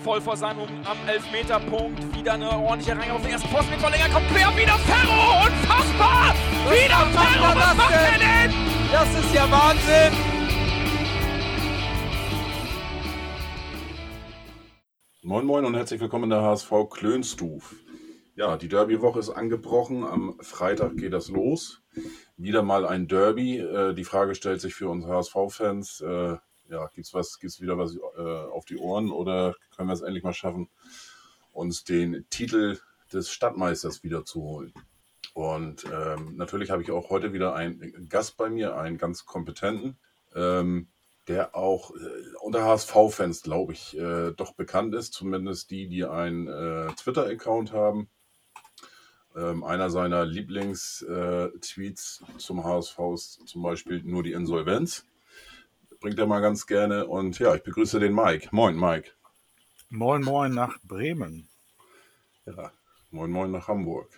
voll vor seinem am Elfmeterpunkt. Wieder eine ordentliche Reihe auf den ersten Posten mit Verlänger. Kommt quer, wieder Ferro. Unfassbar. Was wieder Ferro. er Was das macht er denn? denn? Das ist ja Wahnsinn! Moin Moin und herzlich willkommen in der HSV Klönstuf. Ja, die Derby-Woche ist angebrochen. Am Freitag geht das los. Wieder mal ein Derby. Äh, die Frage stellt sich für uns HSV-Fans, äh, ja, gibt's was, gibt's wieder was äh, auf die Ohren oder können wir es endlich mal schaffen, uns den Titel des Stadtmeisters wieder zu holen? Und ähm, natürlich habe ich auch heute wieder einen Gast bei mir, einen ganz kompetenten. Ähm, der auch äh, unter HSV-Fans, glaube ich, äh, doch bekannt ist, zumindest die, die einen äh, Twitter-Account haben. Ähm, einer seiner Lieblings-Tweets zum HSV ist zum Beispiel nur die Insolvenz. Bringt er mal ganz gerne. Und ja, ich begrüße den Mike. Moin, Mike. Moin Moin nach Bremen. Ja, moin, moin nach Hamburg.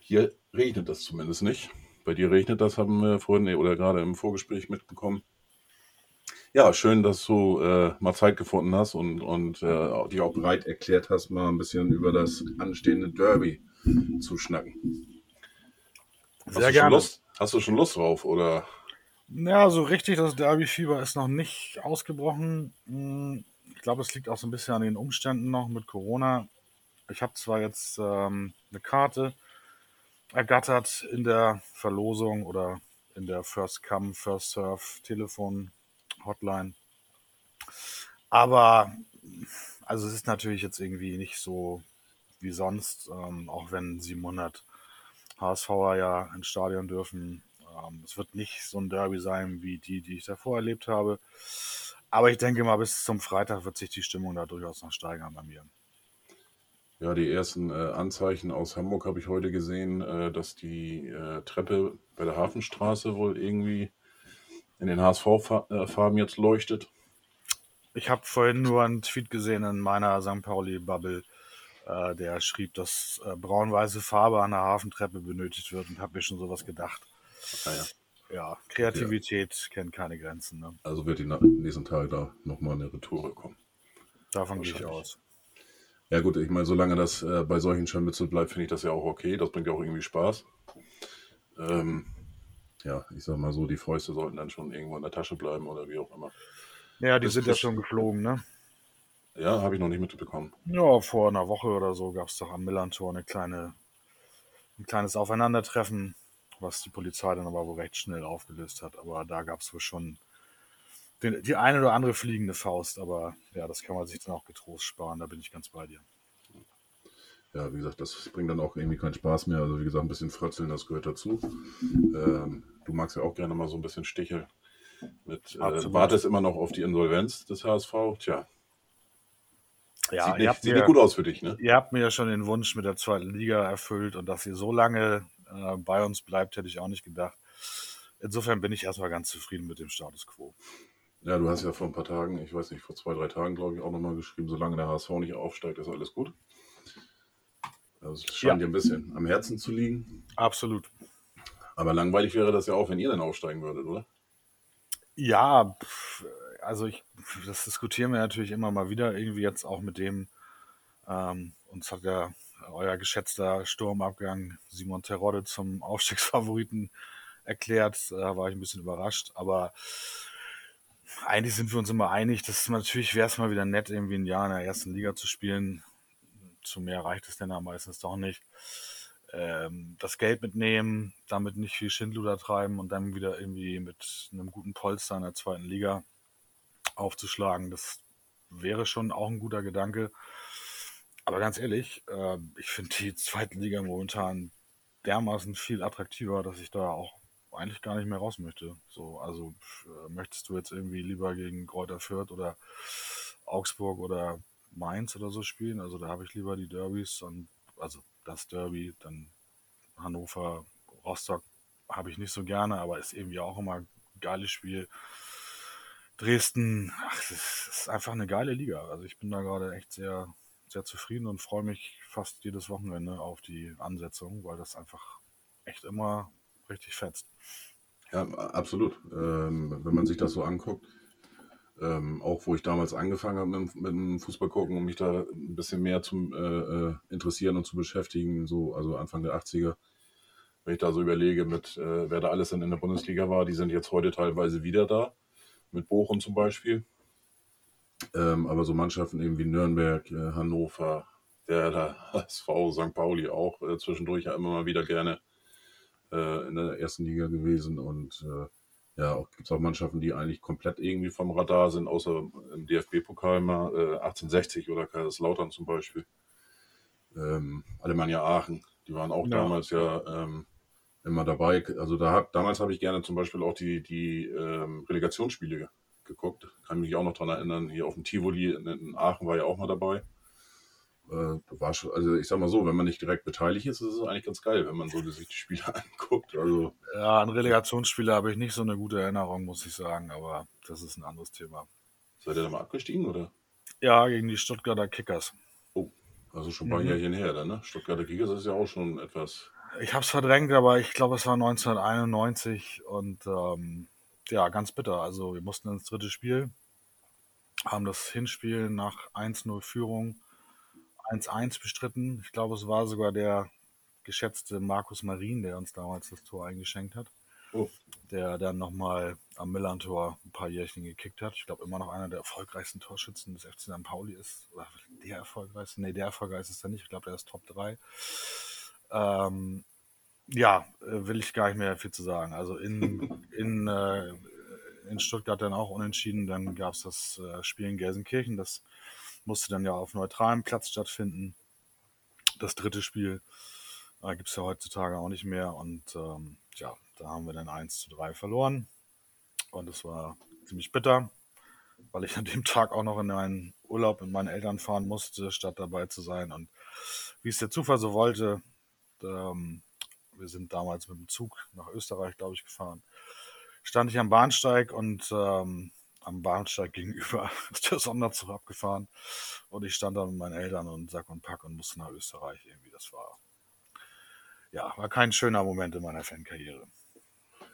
Hier regnet das zumindest nicht. Bei dir regnet das, haben wir vorhin oder gerade im Vorgespräch mitbekommen. Ja, schön, dass du äh, mal Zeit gefunden hast und, und äh, dich auch bereit erklärt hast, mal ein bisschen über das anstehende Derby zu schnacken. Hast Sehr du gerne. Schon Lust, hast du schon Lust drauf? Oder? Ja, so richtig, das Derby-Fieber ist noch nicht ausgebrochen. Hm, Ich glaube, es liegt auch so ein bisschen an den Umständen noch mit Corona. Ich habe zwar jetzt ähm, eine Karte ergattert in der Verlosung oder in der First Come, First Serve Telefon Hotline. Aber also es ist natürlich jetzt irgendwie nicht so wie sonst, ähm, auch wenn 700 HSVer ja ins Stadion dürfen. Ähm, es wird nicht so ein Derby sein wie die, die ich davor erlebt habe. Aber ich denke mal, bis zum Freitag wird sich die Stimmung da durchaus noch steigern bei mir. Ja, die ersten äh, Anzeichen aus Hamburg habe ich heute gesehen, äh, dass die äh, Treppe bei der Hafenstraße wohl irgendwie in den HSV-Farben jetzt leuchtet. Ich habe vorhin nur einen Tweet gesehen in meiner St. Pauli-Bubble, äh, der schrieb, dass äh, braun-weiße Farbe an der Hafentreppe benötigt wird und habe mir schon sowas gedacht. Naja, Ja, Kreativität kennt keine Grenzen. Ne? also wird die nächsten Tage da nochmal eine Retoure kommen. Davon gehe ich aus. Ja gut, ich meine, solange das äh, bei solchen Scharmützeln bleibt, finde ich das ja auch okay. Das bringt ja auch irgendwie Spaß. Ähm, ja, ich sag mal so, die Fäuste sollten dann schon irgendwo in der Tasche bleiben oder wie auch immer. Ja, die Das- sind ja schon geflogen, ne? Ja, habe ich noch nicht mitbekommen. Ja, vor einer Woche oder so gab es doch am Millantor eine kleine, ein kleines Aufeinandertreffen, was die Polizei dann aber wohl recht schnell aufgelöst hat. Aber da gab es wohl schon den, die eine oder andere fliegende Faust. Aber ja, das kann man sich dann auch getrost sparen. Da bin ich ganz bei dir. Ja, wie gesagt, das bringt dann auch irgendwie keinen Spaß mehr. Also wie gesagt, ein bisschen frötzeln, das gehört dazu. Ähm, du magst ja auch gerne mal so ein bisschen Stichel. Mit, äh, wartest immer noch auf die Insolvenz des HSV. Tja, Ja, sieht, nicht, sieht mir, nicht gut aus für dich, ne? ihr habt mir ja schon den Wunsch mit der zweiten Liga erfüllt und dass ihr so lange äh, bei uns bleibt, hätte ich auch nicht gedacht. Insofern bin ich erstmal ganz zufrieden mit dem Status quo. Ja, du hast ja vor ein paar Tagen, ich weiß nicht, vor zwei, drei Tagen, glaube ich, auch nochmal geschrieben, solange der HSV nicht aufsteigt, ist alles gut. Also es scheint Ja. dir ein bisschen am Herzen zu liegen. Absolut. Aber langweilig wäre das ja auch, wenn ihr dann aufsteigen würdet, oder? Ja, also ich, das diskutieren wir natürlich immer mal wieder, irgendwie jetzt auch mit dem, ähm, uns hat ja euer geschätzter Sturmabgang Simon Terodde zum Aufstiegsfavoriten erklärt. Da war ich ein bisschen überrascht, aber eigentlich sind wir uns immer einig, dass natürlich wäre es mal wieder nett, irgendwie ein Jahr in der ersten Liga zu spielen. Zu mehr reicht es denn da meistens doch nicht. Ähm, das Geld mitnehmen, damit nicht viel Schindluder treiben und dann wieder irgendwie mit einem guten Polster in der zweiten Liga aufzuschlagen, das wäre schon auch ein guter Gedanke. Aber ganz ehrlich, äh, ich finde die zweite Liga momentan dermaßen viel attraktiver, dass ich da auch eigentlich gar nicht mehr raus möchte. So, also äh, möchtest du jetzt irgendwie lieber gegen Kräuter Fürth oder Augsburg oder Mainz oder so spielen? Also da habe ich lieber die Derbys und also das Derby, dann Hannover, Rostock habe ich nicht so gerne, aber ist irgendwie auch immer ein geiles Spiel. Dresden, ach, das ist einfach eine geile Liga. Also ich bin da gerade echt sehr, sehr zufrieden und freue mich fast jedes Wochenende auf die Ansetzung, weil das einfach echt immer richtig fetzt. Ja, absolut. Ähm, wenn man sich das so anguckt. Ähm, auch wo ich damals angefangen habe mit, mit dem Fußball gucken, um mich da ein bisschen mehr zu äh, äh, interessieren und zu beschäftigen, so also Anfang der 80er. Wenn ich da so überlege, mit äh, wer da alles dann in der Bundesliga war, die sind jetzt heute teilweise wieder da, mit Bochum zum Beispiel. Ähm, aber so Mannschaften eben wie Nürnberg, äh, Hannover, der, der SV St. Pauli auch äh, zwischendurch ja immer mal wieder gerne äh, in der ersten Liga gewesen und äh, ja, gibt es auch Mannschaften, die eigentlich komplett irgendwie vom Radar sind, außer im DFB-Pokal mal äh, 1860 oder Kaiserslautern zum Beispiel. Ähm, Alemannia Aachen, die waren auch ja. damals ja ähm, immer dabei. Also da hab, damals habe ich gerne zum Beispiel auch die, die ähm, Relegationsspiele geguckt. Kann mich auch noch daran erinnern, hier auf dem Tivoli in, Aachen war ja auch mal dabei. Äh, war schon, also ich sag mal so, wenn man nicht direkt beteiligt ist, ist es eigentlich ganz geil, wenn man so sich die Spiele anguckt. Also, ja, an Relegationsspiele habe ich nicht so eine gute Erinnerung, muss ich sagen, aber das ist ein anderes Thema. Seid ihr da mal abgestiegen, oder? Ja, gegen die Stuttgarter Kickers. Oh, also schon ein paar mhm. Jährchen her, dann, ne? Stuttgarter Kickers ist ja auch schon etwas. Ich habe es verdrängt, aber ich glaube, es war 1991 und ähm, ja, ganz bitter. Also wir mussten ins dritte Spiel, haben das Hinspiel nach 1-0 Führung 1-1 bestritten. Ich glaube, es war sogar der geschätzte Markus Marin, der uns damals das Tor eingeschenkt hat. Oh. Der dann nochmal am Millantor ein paar Jährchen gekickt hat. Ich glaube, immer noch einer der erfolgreichsten Torschützen des FC St. Pauli ist. Oder der erfolgreichste? Nee, der erfolgreichste ist er nicht. Ich glaube, der ist Top 3. Ähm, ja, äh, will ich gar nicht mehr viel zu sagen. Also in, in, äh, in Stuttgart dann auch unentschieden. Dann gab es das äh, Spiel in Gelsenkirchen. Das musste dann ja auf neutralem Platz stattfinden. Das dritte Spiel äh, gibt es ja heutzutage auch nicht mehr. Und ähm, ja, da haben wir dann 1 zu 3 verloren. Und es war ziemlich bitter, weil ich an dem Tag auch noch in einen Urlaub mit meinen Eltern fahren musste, statt dabei zu sein. Und wie es der Zufall so wollte, ähm, wir sind damals mit dem Zug nach Österreich, glaube ich, gefahren, stand ich am Bahnsteig und ähm, am Bahnsteig gegenüber ist der Sonderzug abgefahren und ich stand da mit meinen Eltern und Sack und Pack und musste nach Österreich irgendwie. Das war, ja, war kein schöner Moment in meiner Fankarriere.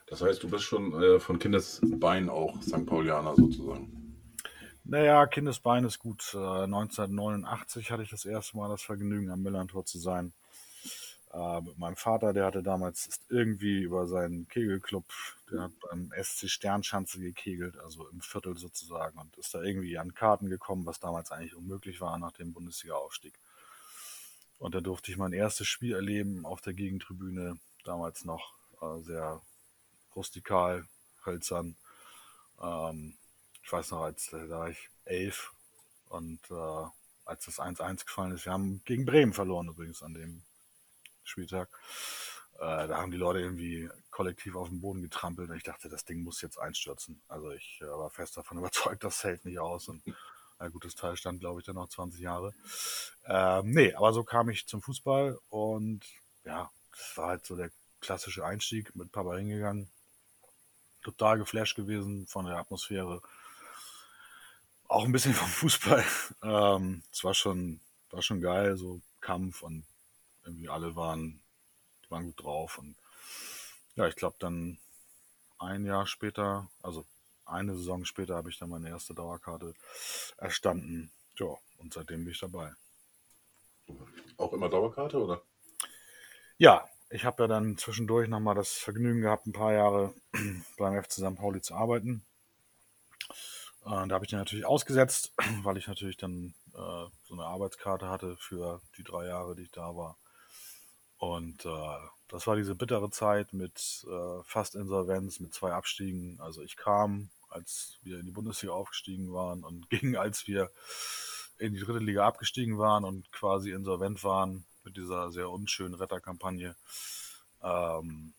Das heißt, du bist schon äh, von Kindesbein auch St. Paulianer sozusagen. Naja, Kindesbein ist gut. Äh, 1989 hatte ich das erste Mal das Vergnügen, am Millantor zu sein. Äh, mit meinem Vater, der hatte damals ist irgendwie über seinen Kegelclub, der hat beim SC Sternschanze gekegelt, also im Viertel sozusagen, und ist da irgendwie an Karten gekommen, was damals eigentlich unmöglich war nach dem Bundesliga-Aufstieg. Und da durfte ich mein erstes Spiel erleben auf der Gegentribüne, damals noch äh, sehr rustikal, hölzern. Ähm, ich weiß noch, als da war ich elf und äh, als das 1-1 gefallen ist, wir haben gegen Bremen verloren übrigens an dem Spieltag. Äh, da haben die Leute irgendwie kollektiv auf den Boden getrampelt und ich dachte, das Ding muss jetzt einstürzen. Also ich äh, war fest davon überzeugt, das hält nicht aus und ein gutes Teil stand, glaube ich, dann noch 20 Jahre. Ähm, nee, aber so kam ich zum Fußball und ja, das war halt so der klassische Einstieg mit Papa hingegangen. Total geflasht gewesen von der Atmosphäre. Auch ein bisschen vom Fußball. Ähm, es war schon, war schon geil, so Kampf und irgendwie alle waren, waren gut drauf. Und ja, ich glaube dann ein Jahr später, also eine Saison später, habe ich dann meine erste Dauerkarte erstanden. Ja, und seitdem bin ich dabei. Auch immer Dauerkarte, oder? Ja, ich habe ja dann zwischendurch nochmal das Vergnügen gehabt, ein paar Jahre beim FC St. Pauli zu arbeiten. Äh, da habe ich den natürlich ausgesetzt, weil ich natürlich dann äh, so eine Arbeitskarte hatte für die drei Jahre, die ich da war. Und äh, das war diese bittere Zeit mit äh, fast Insolvenz, mit zwei Abstiegen. Also ich kam, als wir in die Bundesliga aufgestiegen waren und ging, als wir in die dritte Liga abgestiegen waren und quasi insolvent waren mit dieser sehr unschönen Retterkampagne. Ähm,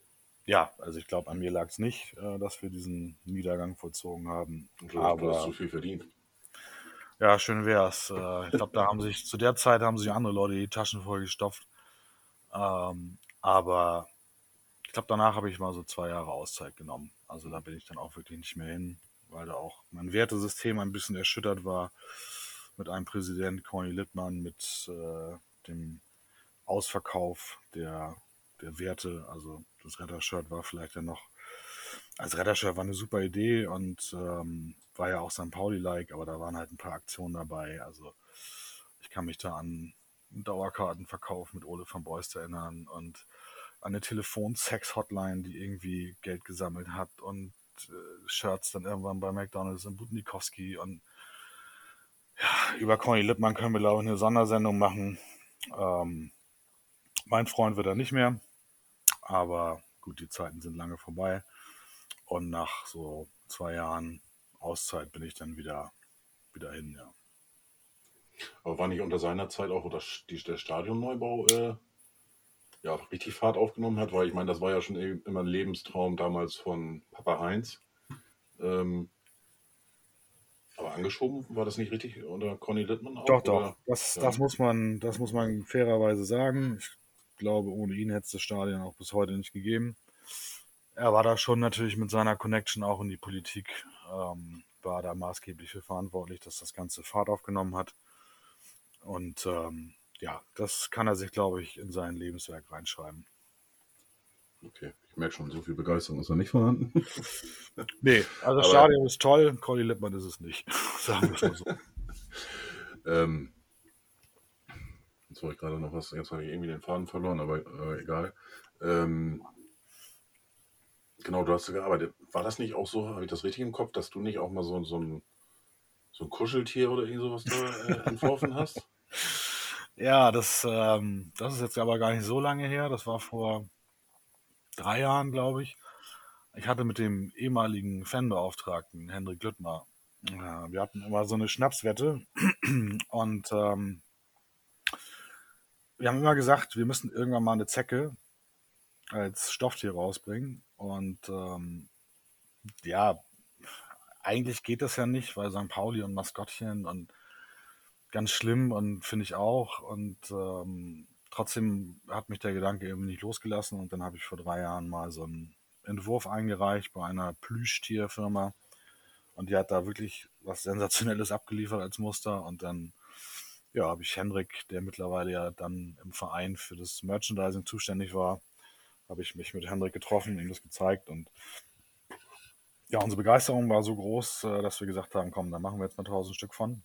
ja, also ich glaube, an mir lag es nicht, äh, dass wir diesen Niedergang vollzogen haben. Du, aber, du hast so viel verdient. Ja, schön wär's. Äh, ich glaube, da haben sich zu der Zeit haben sich andere Leute die Taschen voll gestopft. Ähm, aber ich glaube, danach habe ich mal so zwei Jahre Auszeit genommen. Also da bin ich dann auch wirklich nicht mehr hin, weil da auch mein Wertesystem ein bisschen erschüttert war mit einem Präsident, Corny Littmann, mit äh, dem Ausverkauf der, der Werte. Also das Rettershirt war vielleicht ja noch als Rettershirt war eine super Idee und ähm, war ja auch St. Pauli-like, aber da waren halt ein paar Aktionen dabei. Also ich kann mich da an Dauerkartenverkauf mit Ole van Beust erinnern und an eine Telefon-Sex-Hotline, die irgendwie Geld gesammelt hat und äh, Shirts dann irgendwann bei McDonalds in Budnikowski und ja, über Conny Lippmann können wir, glaube ich, eine Sondersendung machen. Ähm, mein Freund wird er nicht mehr, aber gut, die Zeiten sind lange vorbei. Und nach so zwei Jahren Auszeit bin ich dann wieder, wieder hin, ja. Aber war nicht unter seiner Zeit auch das, die, der Stadionneubau äh, ja, richtig Fahrt aufgenommen hat? Weil ich meine, das war ja schon immer ein Lebenstraum damals von Papa Heinz. Ähm, aber angeschoben war das nicht richtig unter Conny Littmann auch? Doch, doch. Das, ja. das, muss man, das muss man fairerweise sagen. Ich glaube, ohne ihn hätte es das Stadion auch bis heute nicht gegeben er war da schon natürlich mit seiner Connection auch in die Politik, ähm, war da maßgeblich für verantwortlich, dass das Ganze Fahrt aufgenommen hat. Und ähm, ja, das kann er sich, glaube ich, in sein Lebenswerk reinschreiben. Okay, ich merke schon, so viel Begeisterung ist da nicht vorhanden. nee, also das Stadion ist toll, Colli Lippmann ist es nicht, sagen wir mal so. ähm, jetzt wollte ich gerade noch was, jetzt habe ich irgendwie den Faden verloren, aber äh, egal. Ähm, Genau, du hast ja gearbeitet. War das nicht auch so, habe ich das richtig im Kopf, dass du nicht auch mal so, so, ein, so ein Kuscheltier oder irgend sowas da äh, entworfen hast? Ja, das, ähm, das ist jetzt aber gar nicht so lange her. Das war vor drei Jahren, glaube ich. Ich hatte mit dem ehemaligen Fanbeauftragten Hendrik Lüttmer, äh, wir hatten immer so eine Schnapswette und ähm, wir haben immer gesagt, wir müssen irgendwann mal eine Zecke als Stofftier rausbringen. Und ähm, ja, eigentlich geht das ja nicht, weil St. Pauli und Maskottchen und ganz schlimm und finde ich auch. Und ähm, trotzdem hat mich der Gedanke eben nicht losgelassen. Und dann habe ich vor drei Jahren mal so einen Entwurf eingereicht bei einer Plüschtierfirma. Und die hat da wirklich was Sensationelles abgeliefert als Muster. Und dann ja, habe ich Henrik, der mittlerweile ja dann im Verein für das Merchandising zuständig war, habe ich mich mit Hendrik getroffen, ihm das gezeigt und ja, unsere Begeisterung war so groß, äh, dass wir gesagt haben, komm, da machen wir jetzt mal 1000 Stück von.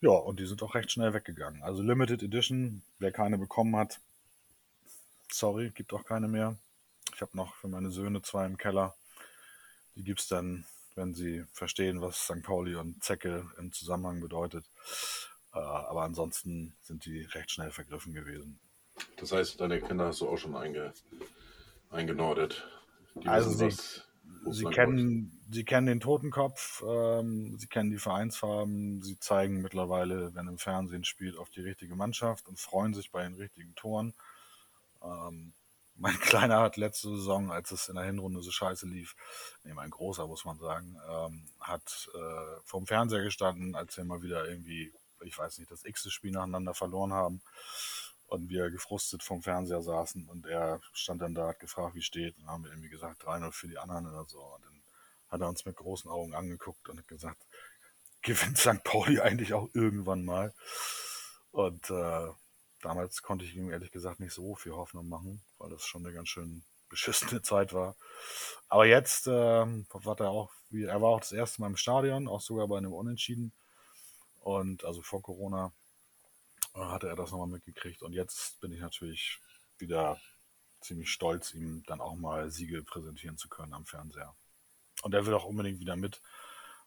Ja, und die sind auch recht schnell weggegangen. Also Limited Edition, wer keine bekommen hat, sorry, gibt auch keine mehr. Ich habe noch für meine Söhne zwei im Keller. Die gibt es dann, wenn sie verstehen, was St. Pauli und Zecke im Zusammenhang bedeutet. Äh, aber ansonsten sind die recht schnell vergriffen gewesen. Das heißt, deine Kinder hast du auch schon einge, eingenordet. Die also wissen, sie, sie, kennen, sie kennen den Totenkopf, ähm, sie kennen die Vereinsfarben, sie zeigen mittlerweile, wenn im Fernsehen spielt, auf die richtige Mannschaft und freuen sich bei den richtigen Toren. Ähm, mein Kleiner hat letzte Saison, als es in der Hinrunde so scheiße lief, nee, mein Großer muss man sagen, ähm, hat äh, vorm Fernseher gestanden, als wir mal wieder irgendwie, ich weiß nicht, das x-te Spiel nacheinander verloren haben und wir gefrustet vom Fernseher saßen und er stand dann da, hat gefragt, wie steht. Und haben wir irgendwie gesagt, 3-0 für die anderen oder so. Und dann hat er uns mit großen Augen angeguckt und hat gesagt, gewinnt St. Pauli eigentlich auch irgendwann mal. Und äh, damals konnte ich ihm ehrlich gesagt nicht so viel Hoffnung machen, weil das schon eine ganz schön beschissene Zeit war. Aber jetzt äh, war er auch, er war auch das erste Mal im Stadion, auch sogar bei einem Unentschieden. Und also vor Corona hatte er das nochmal mitgekriegt. Und jetzt bin ich natürlich wieder ziemlich stolz, ihm dann auch mal Siege präsentieren zu können am Fernseher. Und er will auch unbedingt wieder mit,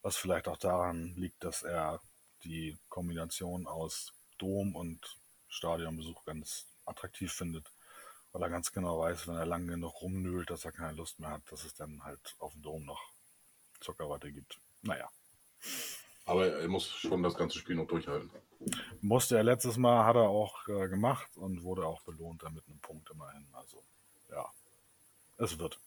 was vielleicht auch daran liegt, dass er die Kombination aus Dom und Stadionbesuch ganz attraktiv findet, weil er ganz genau weiß, wenn er lange genug rumnölt, dass er keine Lust mehr hat, dass es dann halt auf dem Dom noch Zuckerwatte gibt. Naja. Aber er muss schon das ganze Spiel noch durchhalten. Musste er letztes Mal, hat er auch äh, gemacht und wurde auch belohnt damit einem Punkt immerhin. Also, ja, es wird.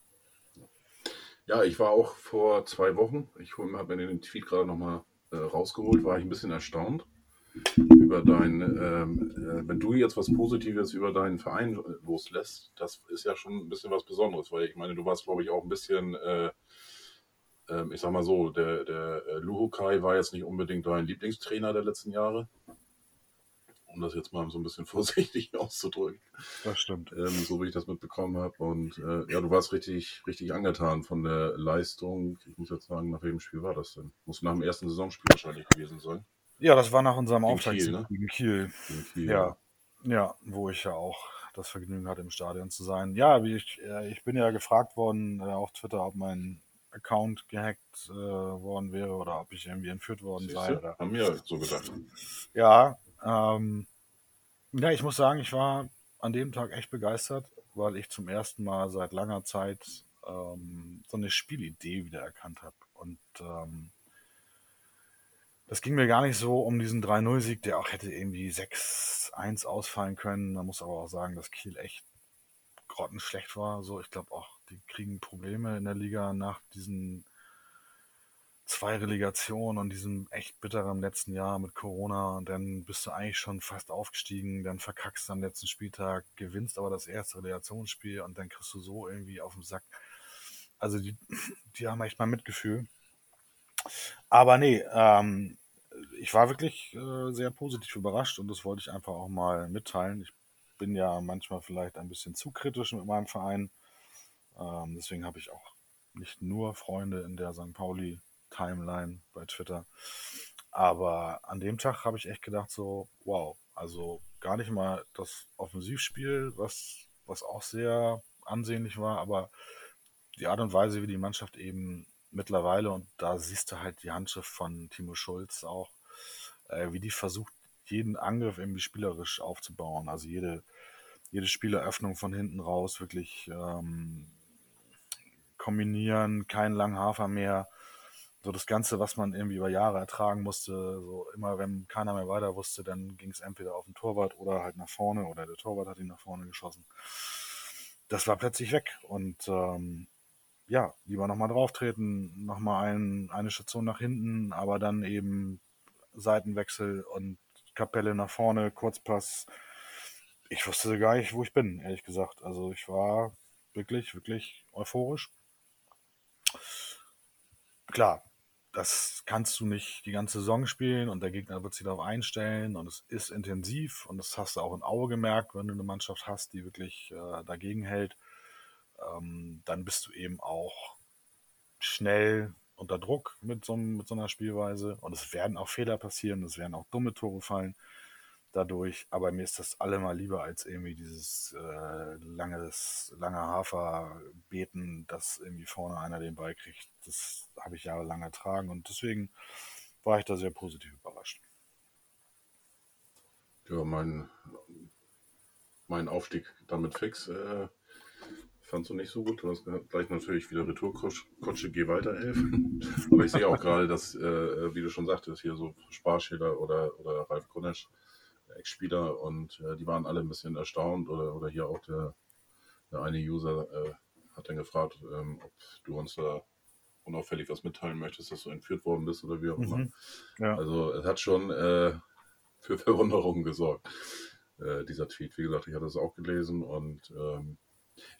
Ja, ich war auch vor zwei Wochen, ich habe mir den Tweet gerade nochmal äh, rausgeholt, war ich ein bisschen erstaunt über dein, ähm, äh, wenn du jetzt was Positives über deinen Verein loslässt, das ist ja schon ein bisschen was Besonderes, weil ich meine, du warst, glaube ich, auch ein bisschen äh, ähm, ich sag mal so, der, der äh, Luhukai war jetzt nicht unbedingt dein Lieblingstrainer der letzten Jahre. um das jetzt mal so ein bisschen vorsichtig auszudrücken. Das stimmt. Ähm, so wie ich das mitbekommen habe. Und äh, ja, du warst richtig, richtig angetan von der Leistung. Ich muss jetzt sagen, nach welchem Spiel war das denn? Muss nach dem ersten Saisonspiel wahrscheinlich gewesen sein. Ja, das war nach unserem Auftakt Kiel, ne? gegen Kiel. Gegen Kiel, Ja, ja, wo ich ja auch das Vergnügen hatte, im Stadion zu sein. Ja, wie ich, äh, ich bin ja gefragt worden äh, auf Twitter, ob mein Account gehackt äh, worden wäre oder ob ich irgendwie entführt worden sei. Siehste? Oder. Haben wir so gedacht. Ja, ähm, ja, ich muss sagen, ich war an dem Tag echt begeistert, weil ich zum ersten Mal seit langer Zeit ähm, so eine Spielidee wiedererkannt habe. Und ähm, das ging mir gar nicht so um diesen 3-0-Sieg, der auch hätte irgendwie 6-1 ausfallen können. Man muss aber auch sagen, dass Kiel echt grottenschlecht war. So, ich glaube auch, die kriegen Probleme in der Liga nach diesen zwei Relegationen und diesem echt bitteren letzten Jahr mit Corona. Und dann bist du eigentlich schon fast aufgestiegen, dann verkackst du am letzten Spieltag, gewinnst aber das erste Relegationsspiel und dann kriegst du so irgendwie auf den Sack. Also die, die haben echt mal Mitgefühl. Aber nee, ähm, ich war wirklich äh, sehr positiv überrascht und das wollte ich einfach auch mal mitteilen. Ich bin ja manchmal vielleicht ein bisschen zu kritisch mit meinem Verein. Ähm, deswegen habe ich auch nicht nur Freunde in der St. Pauli Timeline bei Twitter. Aber an dem Tag habe ich echt gedacht, so, wow, also gar nicht mal das Offensivspiel, was, was auch sehr ansehnlich war, aber die Art und Weise, wie die Mannschaft eben mittlerweile, und da siehst du halt die Handschrift von Timo Schulz auch, äh, wie die versucht, jeden Angriff irgendwie spielerisch aufzubauen. Also jede, jede Spieleröffnung von hinten raus wirklich ähm, kombinieren, kein langen Hafer mehr. So das Ganze, was man irgendwie über Jahre ertragen musste, so immer wenn keiner mehr weiter wusste, dann ging es entweder auf den Torwart oder halt nach vorne oder der Torwart hat ihn nach vorne geschossen. Das war plötzlich weg und ähm, ja, lieber nochmal drauftreten, nochmal ein, eine Station nach hinten, aber dann eben Seitenwechsel und Kapelle nach vorne, Kurzpass. Ich wusste gar nicht, wo ich bin, ehrlich gesagt. Also ich war wirklich, wirklich euphorisch. Klar, das kannst du nicht die ganze Saison spielen und der Gegner wird sich darauf einstellen und es ist intensiv und das hast du auch in Aue gemerkt, wenn du eine Mannschaft hast, die wirklich äh, dagegen hält, ähm, dann bist du eben auch schnell unter Druck mit so, mit so einer Spielweise und es werden auch Fehler passieren, es werden auch dumme Tore fallen dadurch, aber mir ist das allemal lieber als irgendwie dieses äh, langes, lange Haferbeten, dass irgendwie vorne einer den Ball kriegt. Das habe ich jahrelang ertragen und deswegen war ich da sehr positiv überrascht. Ja, mein, mein Aufstieg damit fix. Äh, fandst du nicht so gut. Du hast gleich natürlich wieder Retourkutsche, geh weiter, elf. Aber ich sehe auch gerade, dass, äh, wie du schon sagtest, hier so Sparschäler oder, oder Ralf Kunesch, Ex-Spieler, und äh, die waren alle ein bisschen erstaunt. Oder, oder hier auch der, der eine User äh, hat dann gefragt, ähm, ob du uns da unauffällig was mitteilen möchtest, dass du entführt worden bist oder wie auch immer. Mhm. Ja. Also es hat schon äh, für Verwunderung gesorgt, äh, dieser Tweet. Wie gesagt, ich hatte es auch gelesen und ähm,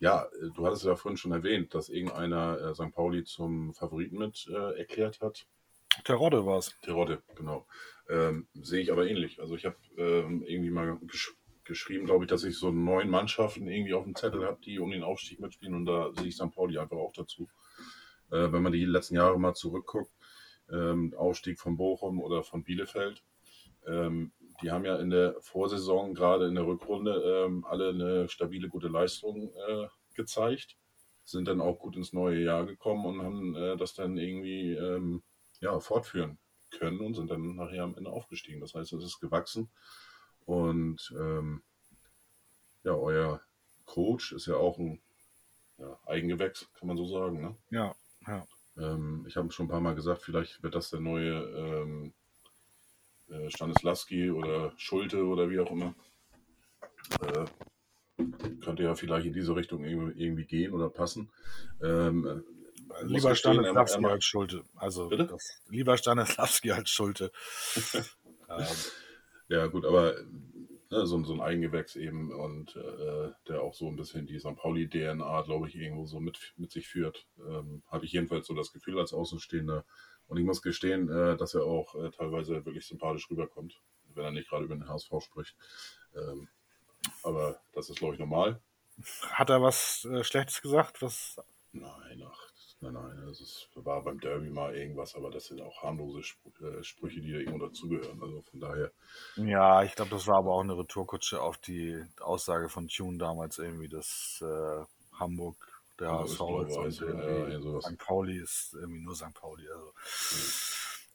ja, du hattest ja vorhin schon erwähnt, dass irgendeiner äh, St. Pauli zum Favoriten mit äh, erklärt hat. Terodde war es. Terodde, genau. Ähm, sehe ich aber ähnlich. Also ich habe ähm, irgendwie mal gesch geschrieben, glaube ich, dass ich so neun Mannschaften irgendwie auf dem Zettel habe, die um den Aufstieg mitspielen und da sehe ich St. Pauli einfach auch dazu. Äh, wenn man die letzten Jahre mal zurückguckt, ähm, Aufstieg von Bochum oder von Bielefeld, ähm, die haben ja in der Vorsaison, gerade in der Rückrunde, ähm, alle eine stabile, gute Leistung äh, gezeigt, sind dann auch gut ins neue Jahr gekommen und haben äh, das dann irgendwie ähm, ja, fortführen können und sind dann nachher am Ende aufgestiegen. Das heißt, es ist gewachsen und ähm, ja, euer Coach ist ja auch ein ja, Eigengewächs, kann man so sagen. Ne? Ja, ja. Ähm, ich habe schon ein paar Mal gesagt, vielleicht wird das der neue ähm, äh, Stanislawski oder Schulte oder wie auch immer. Äh, könnte ja vielleicht in diese Richtung irgendwie, irgendwie gehen oder passen. Ähm, äh, Lieber gestehen, er- Stanislawski er- als Schulte. Also Bitte? das, lieber Stanislawski als Schulte. ähm, Ja, gut, aber ne, so, so ein Eigengewächs eben und äh, der auch so ein bisschen die St. Pauli-DNA, glaube ich, irgendwo so mit, mit sich führt. Ähm, Habe ich jedenfalls so das Gefühl als Außenstehender. Und ich muss gestehen, äh, dass er auch äh, teilweise wirklich sympathisch rüberkommt, wenn er nicht gerade über den HSV spricht. Ähm, aber das ist, glaube ich, normal. Hat er was äh, Schlechtes gesagt? Was? Nein, nein, nein. Das ist, war beim Derby mal irgendwas, aber das sind auch harmlose Spr äh, Sprüche, die da irgendwo dazugehören. Also von daher. Ja, ich glaube, das war aber auch eine Retourkutsche auf die Aussage von Tune damals irgendwie, dass äh, Hamburg der Ja, HSV ist, glaub ist weiß, ja, ja, sowas. St. Pauli ist irgendwie nur St. Pauli. Also,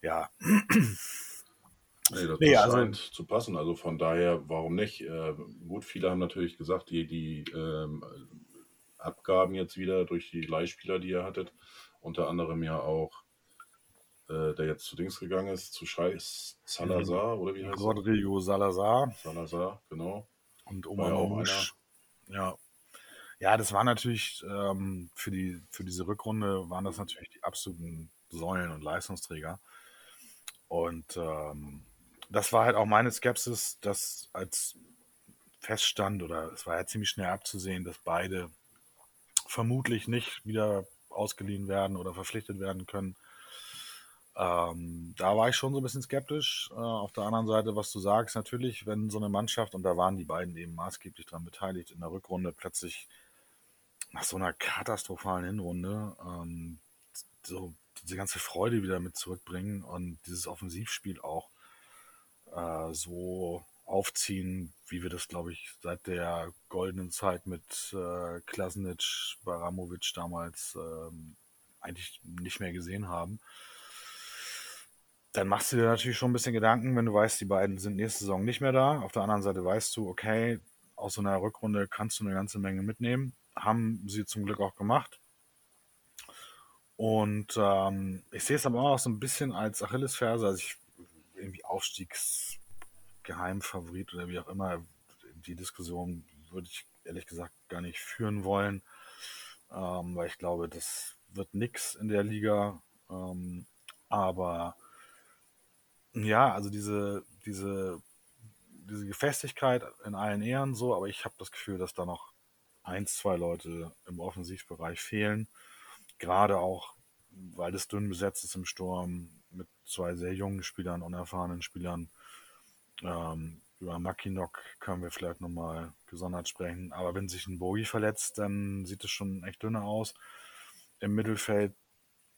ja, Nee, das, Nee, also- scheint zu passen. Also von daher, warum nicht? Äh, gut, viele haben natürlich gesagt, die, die ähm, Abgaben jetzt wieder durch die Leihspieler, die ihr hattet, unter anderem ja auch äh, der jetzt zu Dings gegangen ist, zu Schei Salazar, oder wie heißt? Rodrigo Salazar Salazar, genau. und Omar ja auch. Ja. Ja, das war natürlich ähm, für, die, für diese Rückrunde waren das natürlich die absoluten Säulen und Leistungsträger. Und ähm, das war halt auch meine Skepsis, dass als feststand, oder es war ja ziemlich schnell abzusehen, dass beide vermutlich nicht wieder ausgeliehen werden oder verpflichtet werden können. Ähm, da war ich schon so ein bisschen skeptisch. Äh, auf der anderen Seite, was du sagst, natürlich, wenn so eine Mannschaft, und da waren die beiden eben maßgeblich daran beteiligt, in der Rückrunde plötzlich nach so einer katastrophalen Hinrunde ähm, so diese ganze Freude wieder mit zurückbringen und dieses Offensivspiel auch äh, so aufziehen, wie wir das, glaube ich, seit der goldenen Zeit mit äh, Klasnic, Baramovic damals ähm, eigentlich nicht mehr gesehen haben. Dann machst du dir natürlich schon ein bisschen Gedanken, wenn du weißt, die beiden sind nächste Saison nicht mehr da. Auf der anderen Seite weißt du, okay, aus so einer Rückrunde kannst du eine ganze Menge mitnehmen. Haben sie zum Glück auch gemacht. Und ähm, ich sehe es aber auch so ein bisschen als Achillesferse, also ich irgendwie Aufstiegsgeheimfavorit oder wie auch immer. Die Diskussion würde ich ehrlich gesagt gar nicht führen wollen, ähm, weil ich glaube, das wird nix in der Liga. Ähm, aber ja, also diese, diese, diese Gefestigkeit in allen Ehren so, aber ich habe das Gefühl, dass da noch eins, zwei Leute im Offensivbereich fehlen. Gerade auch, weil es dünn besetzt ist im Sturm mit zwei sehr jungen Spielern, unerfahrenen Spielern. Ähm, über Makinok können wir vielleicht nochmal gesondert sprechen. Aber wenn sich ein Bogi verletzt, dann sieht es schon echt dünner aus. Im Mittelfeld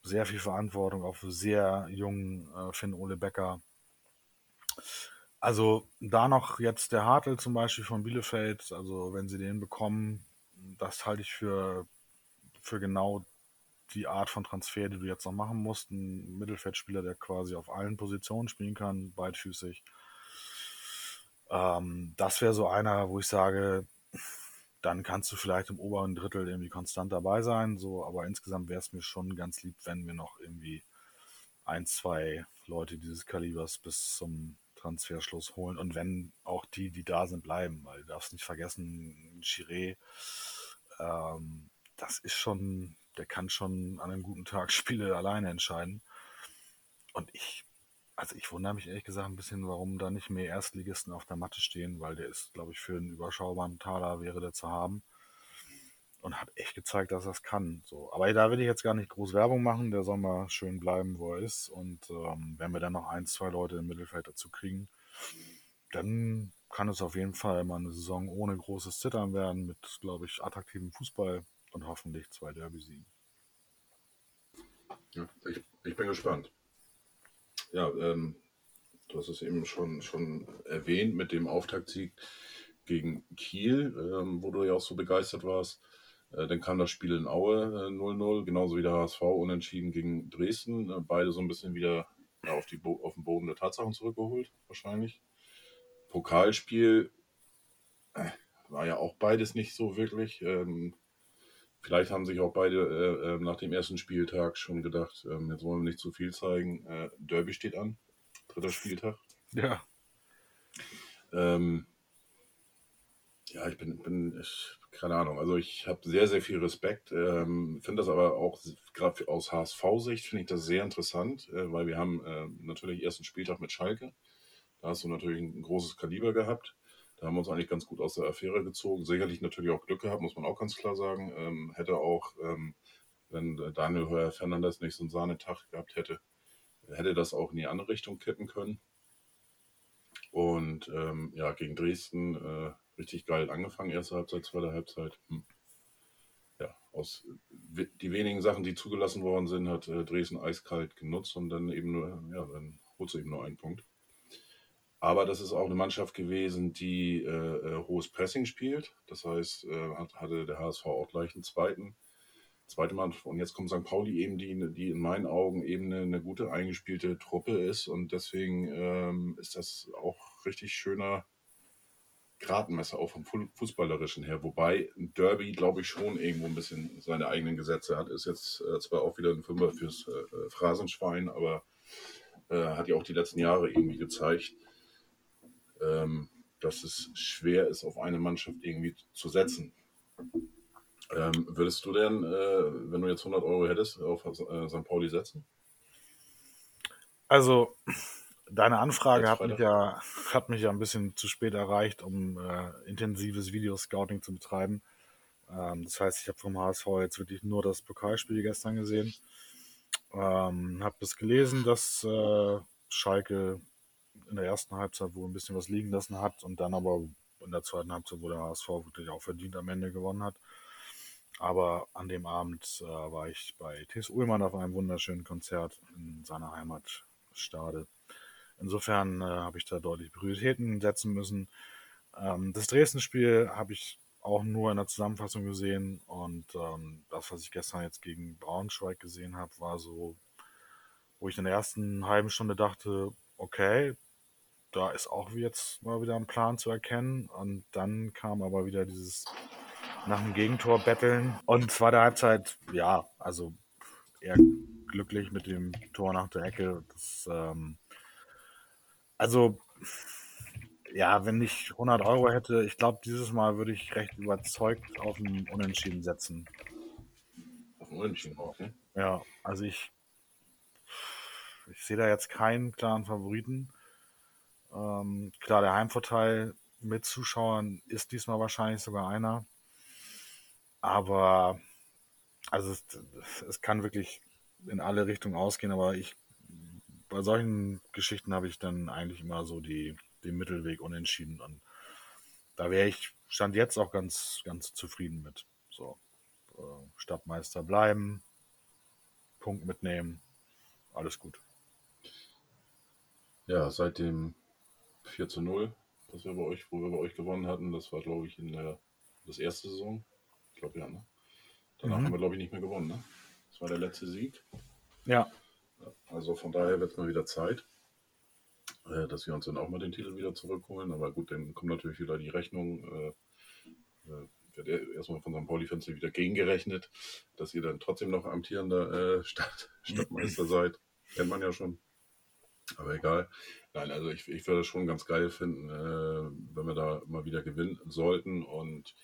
sehr viel Verantwortung auf sehr jungen äh, Finn Ole Becker. Also da noch jetzt der Hartl zum Beispiel von Bielefeld, also wenn sie den bekommen, das halte ich für, für genau die Art von Transfer, die du jetzt noch machen musst. Ein Mittelfeldspieler, der quasi auf allen Positionen spielen kann, beidfüßig. Ähm, das wäre so einer, wo ich sage, dann kannst du vielleicht im oberen Drittel irgendwie konstant dabei sein. So, aber insgesamt wäre es mir schon ganz lieb, wenn wir noch irgendwie ein, zwei Leute dieses Kalibers bis zum Transferschluss holen und wenn auch die, die da sind, bleiben, weil du darfst nicht vergessen, Chiré, ähm, das ist schon, der kann schon an einem guten Tag Spiele alleine entscheiden. Und ich, also ich wundere mich ehrlich gesagt ein bisschen, warum da nicht mehr Erstligisten auf der Matte stehen, weil der ist, glaube ich, für einen überschaubaren Taler wäre der zu haben und hat echt gezeigt, dass er es kann. So, aber da will ich jetzt gar nicht groß Werbung machen. Der soll mal schön bleiben, wo er ist. Und ähm, wenn wir dann noch ein, zwei Leute im Mittelfeld dazu kriegen, dann kann es auf jeden Fall mal eine Saison ohne großes Zittern werden, mit, glaube ich, attraktivem Fußball und hoffentlich zwei Derby-Siegen. Ja, ich, ich bin gespannt. Ja, ähm, du hast es eben schon, schon erwähnt mit dem Auftaktsieg gegen Kiel, ähm, wo du ja auch so begeistert warst. Äh, dann kam das Spiel in Aue äh, 0-0, genauso wie der HSV unentschieden gegen Dresden. Äh, beide so ein bisschen wieder ja, auf, die Bo auf den Boden der Tatsachen zurückgeholt, wahrscheinlich. Pokalspiel äh, war ja auch beides nicht so wirklich. Ähm, Vielleicht haben sich auch beide äh, äh, nach dem ersten Spieltag schon gedacht, ähm, jetzt wollen wir nicht zu viel zeigen. Äh, Derby steht an, dritter Spieltag. Ja. Ähm, ja, ich bin, bin ich, keine Ahnung, also ich habe sehr, sehr viel Respekt, ähm, finde das aber auch, gerade aus HSV-Sicht, finde ich das sehr interessant, äh, weil wir haben äh, natürlich ersten Spieltag mit Schalke, da hast du natürlich ein großes Kaliber gehabt. Da haben wir uns eigentlich ganz gut aus der Affäre gezogen. Sicherlich natürlich auch Glück gehabt, muss man auch ganz klar sagen. Ähm, hätte auch, ähm, wenn Daniel Heuer Fernandes nicht so einen Sahnetag gehabt hätte, hätte das auch in die andere Richtung kippen können. Und ähm, ja, gegen Dresden äh, richtig geil angefangen, erste Halbzeit, zweite Halbzeit. Hm. Ja, aus die wenigen Sachen, die zugelassen worden sind, hat äh, Dresden eiskalt genutzt und dann eben nur, ja, dann holst du eben nur einen Punkt. Aber das ist auch eine Mannschaft gewesen, die äh, äh hohes Pressing spielt. Das heißt, äh, hat, hatte der HSV auch gleich einen zweiten zweite Mannschaft. Und jetzt kommt St. Pauli eben, die, die in meinen Augen eben eine, eine gute eingespielte Truppe ist. Und deswegen ähm, ist das auch richtig schöner Gradmesser, auch vom Fußballerischen her. Wobei ein Derby, glaube ich, schon irgendwo ein bisschen seine eigenen Gesetze hat. Ist jetzt äh, zwar auch wieder ein Fünfer fürs äh, Phrasenschwein, aber äh, hat ja auch die letzten Jahre irgendwie gezeigt, ähm, dass es schwer ist, auf eine Mannschaft irgendwie zu setzen. Ähm, würdest du denn, äh, wenn du jetzt 100 Euro hättest, auf äh, St. Pauli setzen? Also, deine Anfrage hat mich, ja, hat mich ja ein bisschen zu spät erreicht, um äh, intensives Videoscouting zu betreiben. Ähm, das heißt, ich habe vom HSV jetzt wirklich nur das Pokalspiel gestern gesehen. Ähm, habe das gelesen, dass äh, Schalke in der ersten Halbzeit wohl ein bisschen was liegen lassen hat und dann aber in der zweiten Halbzeit, wo der HSV wirklich auch verdient am Ende gewonnen hat. Aber an dem Abend äh, war ich bei T.S. Ullmann auf einem wunderschönen Konzert in seiner Heimat Stade. Insofern äh, habe ich da deutlich Prioritäten setzen müssen. Ähm, das Dresden-Spiel habe ich auch nur in der Zusammenfassung gesehen und ähm, das, was ich gestern jetzt gegen Braunschweig gesehen habe, war so, wo ich in der ersten halben Stunde dachte, okay, da ist auch jetzt mal wieder ein Plan zu erkennen und dann kam aber wieder dieses nach dem Gegentor betteln. Und zweite Halbzeit, ja, also eher glücklich mit dem Tor nach der Ecke. Das, ähm, also, ja, wenn ich 100 Euro hätte, ich glaube, dieses Mal würde ich recht überzeugt auf ein Unentschieden setzen. Auf ein Unentschieden, okay. Ja, also ich, ich sehe da jetzt keinen klaren Favoriten. Ähm, klar, der Heimvorteil mit Zuschauern ist diesmal wahrscheinlich sogar einer. Aber also es, es kann wirklich in alle Richtungen ausgehen, aber ich bei solchen Geschichten habe ich dann eigentlich immer so die, den Mittelweg unentschieden und da wäre ich stand jetzt auch ganz ganz zufrieden mit. So äh, Stadtmeister bleiben, Punkt mitnehmen, alles gut. Ja, seit dem 4 zu 0, das wir bei euch, wo wir bei euch gewonnen hatten, das war glaube ich in der das erste Saison ich glaube ja, ne? Danach mhm. haben wir, glaube ich, nicht mehr gewonnen, ne? Das war der letzte Sieg. Ja. Also von daher wird es mal wieder Zeit, äh, dass wir uns dann auch mal den Titel wieder zurückholen. Aber gut, dann kommt natürlich wieder die Rechnung. Äh, äh wird erstmal von St. Pauli-Fans wieder gegengerechnet, dass ihr dann trotzdem noch amtierender äh, Stadt, Stadtmeister seid. Kennt man ja schon. Aber egal. Nein, also ich, ich würde es schon ganz geil finden, äh, wenn wir da mal wieder gewinnen sollten. Und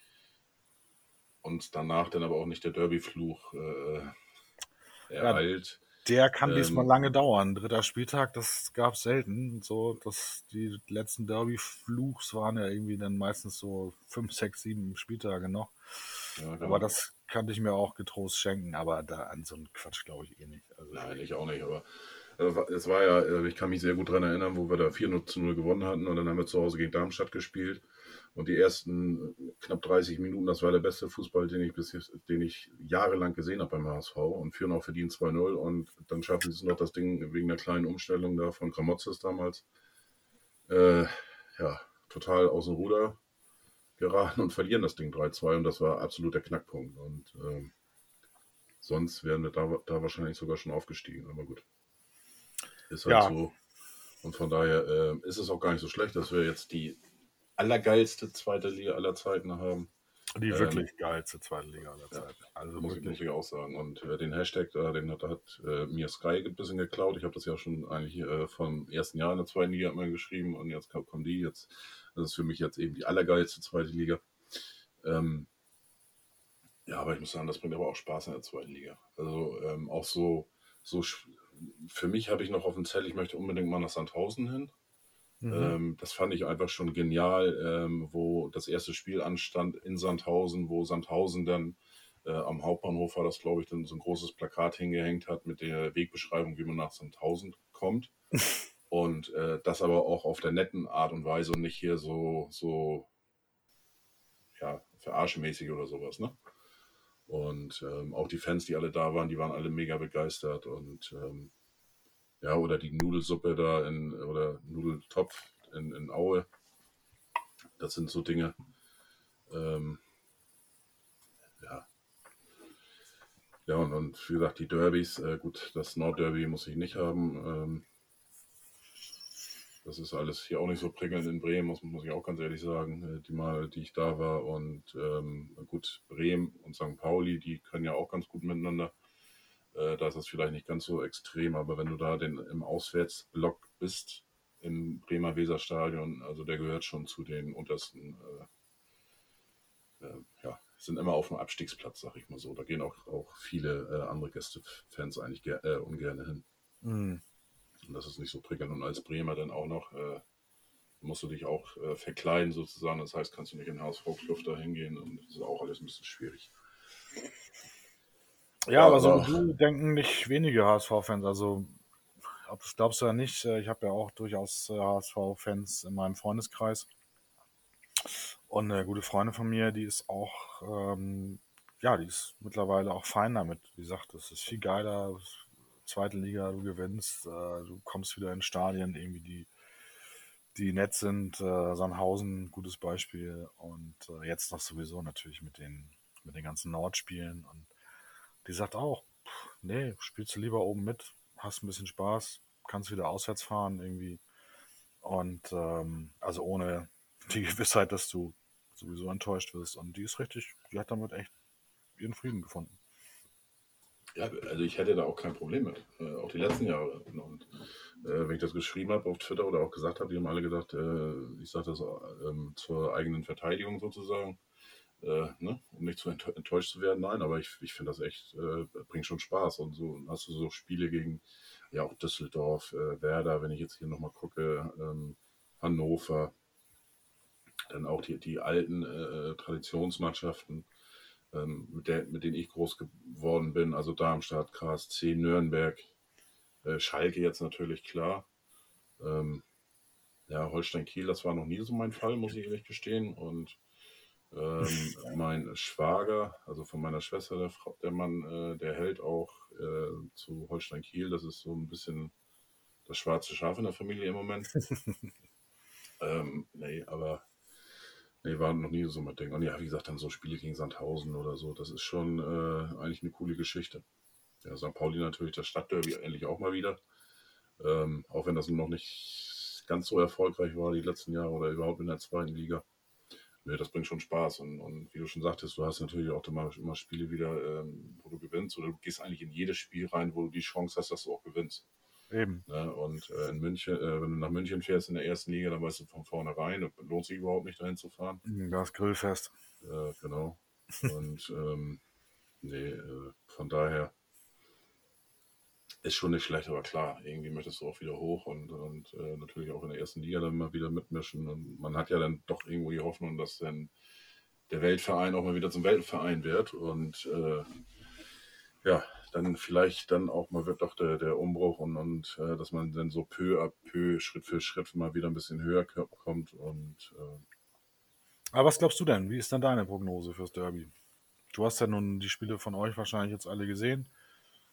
und danach dann aber auch nicht der Derby-Fluch äh, ereilt. Ja, der kann ähm, diesmal lange dauern. Dritter Spieltag, das gab es selten. So, dass die letzten Derby-Fluchs waren ja irgendwie dann meistens so fünf, sechs, sieben Spieltage noch. Ja, genau. Aber das kannte ich mir auch getrost schenken, aber da an so einen Quatsch glaube ich eh nicht. Also, Nein, ich auch nicht, aber es war ja, äh, ich kann mich sehr gut daran erinnern, wo wir da 4 zu 0 gewonnen hatten und dann haben wir zu Hause gegen Darmstadt gespielt. Und die ersten knapp 30 Minuten, das war der beste Fußball, den ich, bis, den ich jahrelang gesehen habe beim HSV und führen auch verdient 2-0. Und dann schaffen sie es noch, das Ding wegen der kleinen Umstellung da von Kramotzes damals, äh, ja, total aus dem Ruder geraten und verlieren das Ding 3-2. Und das war absolut der Knackpunkt. Und äh, sonst wären wir da, da wahrscheinlich sogar schon aufgestiegen. Aber gut. Ist halt ja. so. Und von daher äh, ist es auch gar nicht so schlecht, dass wir jetzt die allergeilste zweite Liga aller Zeiten haben. Die ähm, wirklich geilste zweite Liga aller Zeiten. Ja, also muss, ich, muss ich auch sagen. Und äh, den Hashtag, da, den hat, hat äh, mir Sky ein bisschen geklaut. Ich habe das ja schon eigentlich äh, vom ersten Jahr in der zweiten Liga immer geschrieben und jetzt kommen die jetzt. Das ist für mich jetzt eben die allergeilste zweite Liga. Ähm, ja, aber ich muss sagen, das bringt aber auch Spaß in der zweiten Liga. Also ähm, auch so, so für mich habe ich noch auf dem Zettel, ich möchte unbedingt mal nach Sandhausen hin. Mhm. Ähm, das fand ich einfach schon genial, ähm, wo das erste Spiel anstand in Sandhausen, wo Sandhausen dann äh, am Hauptbahnhof war das, glaube ich, dann so ein großes Plakat hingehängt hat mit der Wegbeschreibung, wie man nach Sandhausen kommt. Und äh, das aber auch auf der netten Art und Weise und nicht hier so, so ja, verarschemäßig oder sowas, ne? Und ähm, auch die Fans, die alle da waren, die waren alle mega begeistert und ähm, ja, oder die Nudelsuppe da in, oder Nudeltopf in, in Aue. Das sind so Dinge. Ähm, ja. Ja, und, und wie gesagt, die Derbys, äh, gut, das Nordderby muss ich nicht haben. Das ist alles hier auch nicht so prickelnd in Bremen, muss, muss ich auch ganz ehrlich sagen, äh, die Mal, die ich da war. Und ähm, gut, Bremen und St. Pauli, die können ja auch ganz gut miteinander. Äh, da ist es vielleicht nicht ganz so extrem, aber wenn du da den, im Auswärtsblock bist, im Bremer Weserstadion, also der gehört schon zu den untersten, äh, äh, ja, sind immer auf dem Abstiegsplatz, sag ich mal so. Da gehen auch, auch viele äh, andere Gästefans eigentlich äh, ungern hin. Mhm. Und das ist nicht so prickelnd. Und als Bremer dann auch noch, äh, musst du dich auch äh, verkleiden sozusagen. Das heißt, kannst du nicht in HSV-Club da hingehen und das ist auch alles ein bisschen schwierig. Ja, aber so wie du denken nicht wenige HSV-Fans. Also, ob das glaubst du ja nicht, äh, ich habe ja auch durchaus HSV-Fans in meinem Freundeskreis. Und eine gute Freundin von mir, die ist auch, ähm, ja, die ist mittlerweile auch fein damit. Wie gesagt, das ist viel geiler. Zweite Liga, du gewinnst, äh, du kommst wieder in Stadien, irgendwie die, die nett sind. Äh, Sandhausen, gutes Beispiel. Und äh, jetzt noch sowieso natürlich mit den, mit den ganzen Nordspielen. Und die sagt auch, pff, nee, spielst du lieber oben mit, hast ein bisschen Spaß, kannst wieder auswärts fahren irgendwie. Und ähm, also ohne die Gewissheit, dass du sowieso enttäuscht wirst. Und die ist richtig, die hat damit echt ihren Frieden gefunden. Ja, also ich hätte da auch kein Problem mit. Äh, auch die letzten Jahre. Und äh, wenn ich das geschrieben habe auf Twitter oder auch gesagt habe, die haben alle gesagt, äh, ich sage das ähm, zur eigenen Verteidigung sozusagen äh, ne, um nicht zu enttäuscht zu werden. Nein, aber ich, ich finde das echt, äh, bringt schon Spaß. Und so hast du so Spiele gegen, ja, auch Düsseldorf, äh, Werder, wenn ich jetzt hier nochmal gucke, ähm, Hannover, dann auch die, die alten Traditionsmannschaften, ähm, mit, der, mit denen ich groß geworden bin, also Darmstadt, KSC, Nürnberg, äh, Schalke jetzt natürlich klar. Ähm, ja, Holstein-Kiel, das war noch nie so mein Fall, muss ich ehrlich gestehen. Und ähm, mein Schwager, also von meiner Schwester, der, der Mann, äh, der hält auch äh, zu Holstein Kiel. Das ist so ein bisschen das schwarze Schaf in der Familie im Moment. ähm, nee, aber nee, war noch nie so mein Ding. Und ja, wie gesagt, dann so Spiele gegen Sandhausen oder so, das ist schon äh, eigentlich eine coole Geschichte. Ja, St. Pauli natürlich das Stadtderby endlich auch mal wieder. Ähm, auch wenn das noch nicht ganz so erfolgreich war die letzten Jahre oder überhaupt in der zweiten Liga. Nee, das bringt schon Spaß. Und, und wie du schon sagtest, du hast natürlich auch immer, immer Spiele wieder, ähm, wo du gewinnst. Oder du gehst eigentlich in jedes Spiel rein, wo du die Chance hast, dass du auch gewinnst. Eben. Ne? Und äh, in München, äh, wenn du nach München fährst in der ersten Liga, dann weißt du von vornherein, lohnt sich überhaupt nicht dahin zu fahren. Das Grillfest. Ja, genau. Und ähm, nee, äh, von daher ist schon nicht schlecht, aber klar, irgendwie möchtest du auch wieder hoch und, und äh, natürlich auch in der ersten Liga dann mal wieder mitmischen. Und man hat ja dann doch irgendwo die Hoffnung, dass dann der Weltverein auch mal wieder zum Weltverein wird und äh, ja, dann vielleicht dann auch mal wird doch der, der Umbruch und, und äh, dass man dann so peu à peu, Schritt für Schritt mal wieder ein bisschen höher kommt und äh, aber was glaubst du denn? Wie ist dann deine Prognose fürs Derby? Du hast ja nun die Spiele von euch wahrscheinlich jetzt alle gesehen.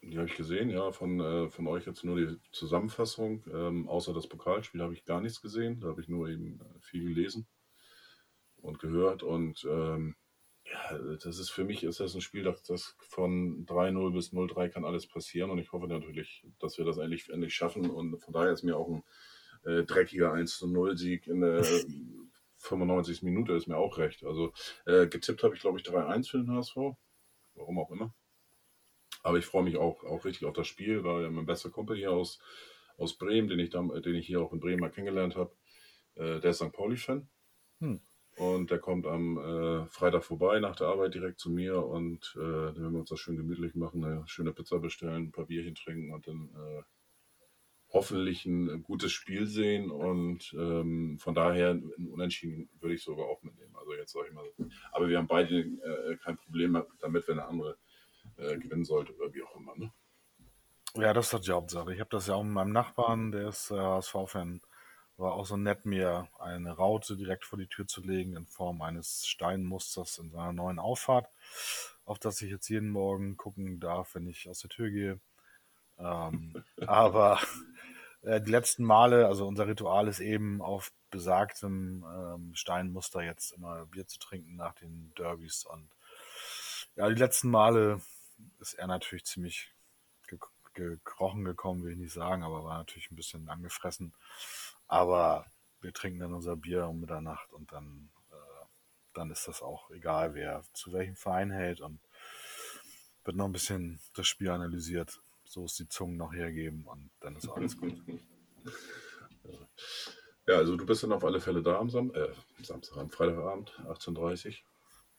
Die habe ich gesehen, ja, von, äh, von euch jetzt nur die Zusammenfassung. Ähm, außer das Pokalspiel habe ich gar nichts gesehen. Da habe ich nur eben äh, viel gelesen und gehört. Und ähm, ja, das ist für mich ist das ein Spiel, das, das von 3-0 bis 0-3 kann alles passieren. Und ich hoffe natürlich, dass wir das endlich, endlich schaffen. Und von daher ist mir auch ein äh, dreckiger 1-0-Sieg in der 95. Minute ist mir auch recht. Also äh, getippt habe ich, glaube ich, 3-1 für den HSV. Warum auch immer. Aber ich freue mich auch, auch richtig auf das Spiel, weil mein bester Kumpel hier aus, aus Bremen, den ich, da, den ich hier auch in Bremen mal kennengelernt habe, äh, der ist St. Pauli-Fan. Hm. Und der kommt am äh, Freitag vorbei nach der Arbeit direkt zu mir und äh, dann werden wir uns das schön gemütlich machen, eine schöne Pizza bestellen, ein paar Bierchen trinken und dann äh, hoffentlich ein gutes Spiel sehen. Und ähm, von daher ein Unentschieden würde ich sogar auch mitnehmen. Also jetzt sage ich mal. Aber wir haben beide äh, kein Problem damit, wenn der andere äh, gewinnen sollte oder wie auch immer. Ne? Ja, das ist die Hauptsache. Ich habe das ja auch mit meinem Nachbarn, der ist äh, HSV-Fan, war auch so nett, mir eine Raute direkt vor die Tür zu legen in Form eines Steinmusters in seiner neuen Auffahrt, auf das ich jetzt jeden Morgen gucken darf, wenn ich aus der Tür gehe. Ähm, aber äh, die letzten Male, also unser Ritual ist eben auf besagtem ähm, Steinmuster jetzt immer Bier zu trinken nach den Derbys. Und ja, die letzten Male ist er natürlich ziemlich ge gekrochen gekommen, will ich nicht sagen, aber war natürlich ein bisschen angefressen. Aber wir trinken dann unser Bier um Mitternacht und dann, äh, dann ist das auch egal, wer zu welchem Verein hält und wird noch ein bisschen das Spiel analysiert, so es die Zungen noch hergeben und dann ist alles gut. Ja, also du bist dann auf alle Fälle da am Sam äh, Samstagabend, Freitagabend, 18.30 Uhr.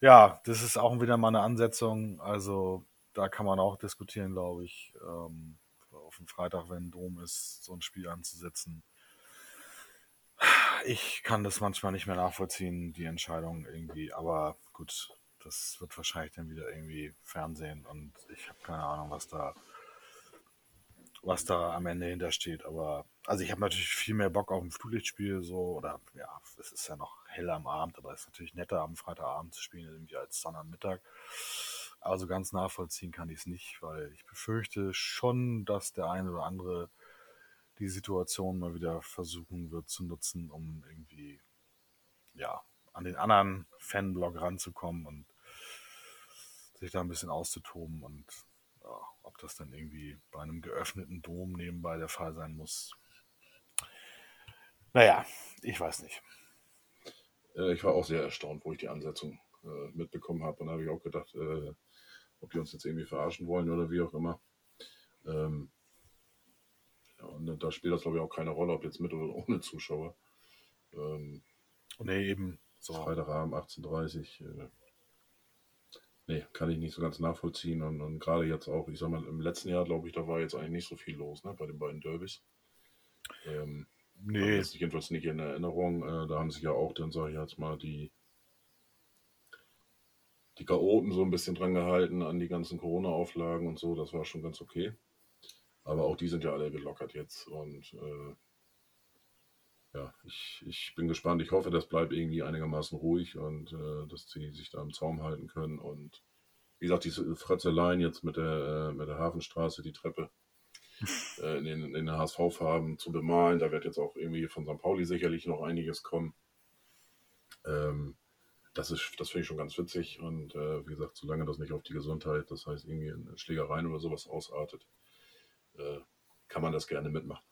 Ja, das ist auch wieder mal eine Ansetzung. Also da kann man auch diskutieren, glaube ich, ähm, auf dem Freitag, wenn Dom ist, so ein Spiel anzusetzen. Ich kann das manchmal nicht mehr nachvollziehen, die Entscheidung irgendwie, aber gut, das wird wahrscheinlich dann wieder irgendwie Fernsehen und ich habe keine Ahnung, was da was da am Ende hintersteht. Aber also ich habe natürlich viel mehr Bock auf ein Flutlichtspiel, so, oder ja, es ist ja noch hell am Abend, aber es ist natürlich netter, am Freitagabend zu spielen, irgendwie als dann am Mittag. Aber so ganz nachvollziehen kann ich es nicht, weil ich befürchte schon, dass der eine oder andere die Situation mal wieder versuchen wird zu nutzen, um irgendwie ja, an den anderen Fanblock ranzukommen und sich da ein bisschen auszutoben und ja, ob das dann irgendwie bei einem geöffneten Dom nebenbei der Fall sein muss. Naja, ich weiß nicht. Äh, ich war auch sehr erstaunt, wo ich die Ansetzung äh, mitbekommen habe. Und da habe ich auch gedacht, äh, ob die uns jetzt irgendwie verarschen wollen oder wie auch immer. Ähm, ja, und da spielt das, glaube ich, auch keine Rolle, ob jetzt mit oder ohne Zuschauer. Ähm, nee, eben. So. Freitagabend 18.30 Uhr. Äh, nee, kann ich nicht so ganz nachvollziehen. Und, und gerade jetzt auch, ich sag mal, im letzten Jahr, glaube ich, da war jetzt eigentlich nicht so viel los, ne, bei den beiden Derbys. Ähm, nee. Das ist jedenfalls nicht in Erinnerung. Äh, da haben sich ja auch dann, sage ich jetzt mal, die die Chaoten so ein bisschen dran gehalten an die ganzen Corona-Auflagen und so. Das war schon ganz okay. Aber auch die sind ja alle gelockert jetzt. Und äh, ja, ich, ich bin gespannt. Ich hoffe, das bleibt irgendwie einigermaßen ruhig und äh, dass sie sich da im Zaum halten können. Und wie gesagt, diese Fratzeleien jetzt mit der, äh, mit der Hafenstraße, die Treppe äh, in den, in den HSV-Farben zu bemalen. Da wird jetzt auch irgendwie von St. Pauli sicherlich noch einiges kommen. Ähm, das ist, das finde ich schon ganz witzig. Und äh, wie gesagt, solange das nicht auf die Gesundheit, das heißt irgendwie in Schlägereien oder sowas ausartet, äh, kann man das gerne mitmachen.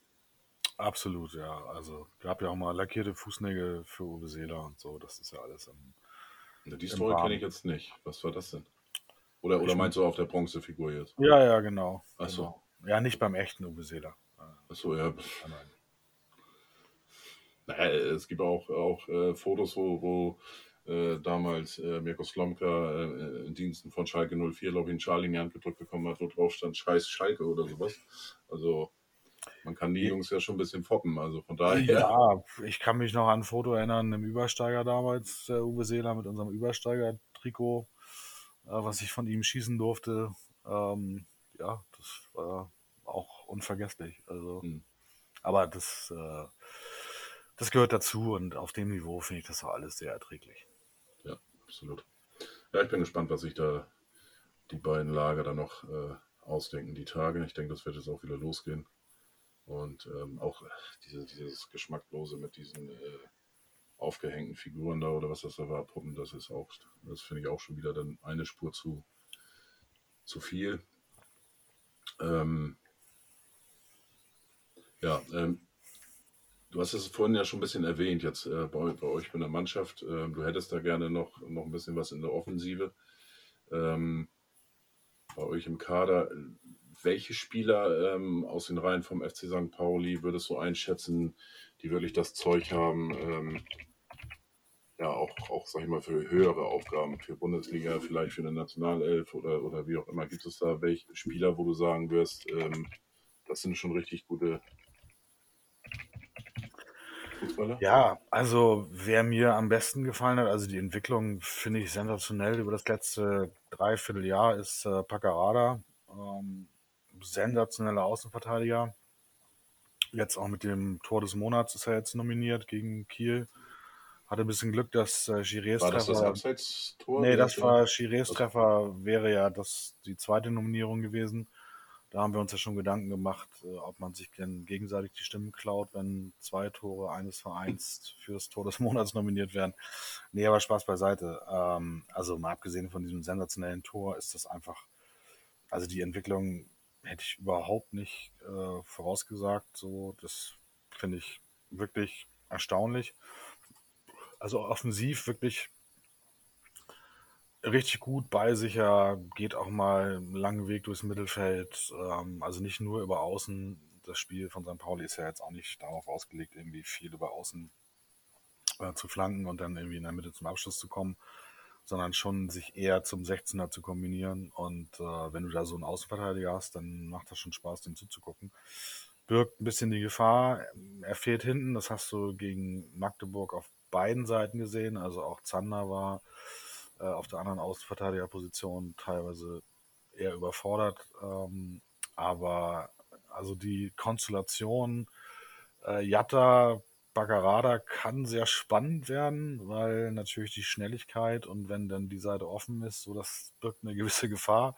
Absolut, ja. Also gab ja auch mal lackierte Fußnägel für Uwe Seeler und so. Das ist ja alles im. Na, die Story kenne ich jetzt nicht. Was war das denn? Oder, oder meinst du auf der Bronzefigur jetzt? Ja, ja, genau. Achso. Genau. Ja, nicht beim echten Uwe Seeler. Achso, ja. Nein. Naja, es gibt auch, auch äh, Fotos, wo, wo äh, damals äh, Mirko Slomka äh, in Diensten von Schalke 04, glaube ich, einen Charlie in die Hand gedrückt bekommen hat, wo drauf stand Scheiß Schalke oder sowas. Also man kann die Jungs ja schon ein bisschen foppen, also von daher. Ja, ich kann mich noch an ein Foto erinnern, im Übersteiger damals, der Uwe Seeler mit unserem Übersteiger-Trikot, äh, was ich von ihm schießen durfte. Ähm, ja, das war auch unvergesslich. Also, hm. aber das, äh, das gehört dazu und auf dem Niveau finde ich das auch alles sehr erträglich absolut. Ja, ich bin gespannt, was sich da die beiden Lager dann noch äh, ausdenken, die Tage. Ich denke, das wird jetzt auch wieder losgehen. Und ähm, auch diese, dieses Geschmacklose mit diesen äh, aufgehängten Figuren da oder was das da war, Puppen, das ist auch, das finde ich auch schon wieder dann eine Spur zu, zu viel. Ähm, ja, ähm, Du hast es vorhin ja schon ein bisschen erwähnt, jetzt äh, bei, bei, euch in der Mannschaft. Äh, du hättest da gerne noch, noch ein bisschen was in der Offensive. Ähm, bei euch im Kader. Welche Spieler ähm, aus den Reihen vom FC St. Pauli würdest du einschätzen, die wirklich das Zeug haben, ähm, ja, auch, auch, sag ich mal, für höhere Aufgaben, für Bundesliga, vielleicht für eine Nationalelf oder, oder wie auch immer. Gibt es da welche Spieler, wo du sagen wirst, ähm, das sind schon richtig gute Fußballer? Ja, also wer mir am besten gefallen hat, also die Entwicklung finde ich sensationell über das letzte Dreivierteljahr, ist äh, Paccarada. Ähm, sensationeller Außenverteidiger. Jetzt auch mit dem Tor des Monats ist er jetzt nominiert gegen Kiel. Hatte ein bisschen Glück, dass äh, Girés War das das Treffer. Abseits-Tor? Nee, das war Girés Treffer, wäre ja das die zweite Nominierung gewesen. Da haben wir uns ja schon Gedanken gemacht, äh, ob man sich denn gegenseitig die Stimmen klaut, wenn zwei Tore eines Vereins für das Tor des Monats nominiert werden. Nee, aber Spaß beiseite. Ähm, also mal abgesehen von diesem sensationellen Tor ist das einfach, also die Entwicklung hätte ich überhaupt nicht äh, vorausgesagt. So, das finde ich wirklich erstaunlich. Also offensiv wirklich richtig gut bei sicher, geht auch mal einen langen Weg durchs Mittelfeld. Ähm, also nicht nur über Außen. Das Spiel von St. Pauli ist ja jetzt auch nicht darauf ausgelegt, irgendwie viel über Außen äh, zu flanken und dann irgendwie in der Mitte zum Abschluss zu kommen, sondern schon sich eher zum 16er zu kombinieren. Und äh, wenn du da so einen Außenverteidiger hast, dann macht das schon Spaß, dem zuzugucken. Birgt ein bisschen die Gefahr. Er fehlt hinten, das hast du gegen Magdeburg auf beiden Seiten gesehen. Also auch Zander war äh, auf der anderen Außenverteidigerposition teilweise eher überfordert. Ähm, aber also die Konstellation äh, Jatta Baggerada kann sehr spannend werden, weil natürlich die Schnelligkeit und wenn dann die Seite offen ist, so das birgt eine gewisse Gefahr.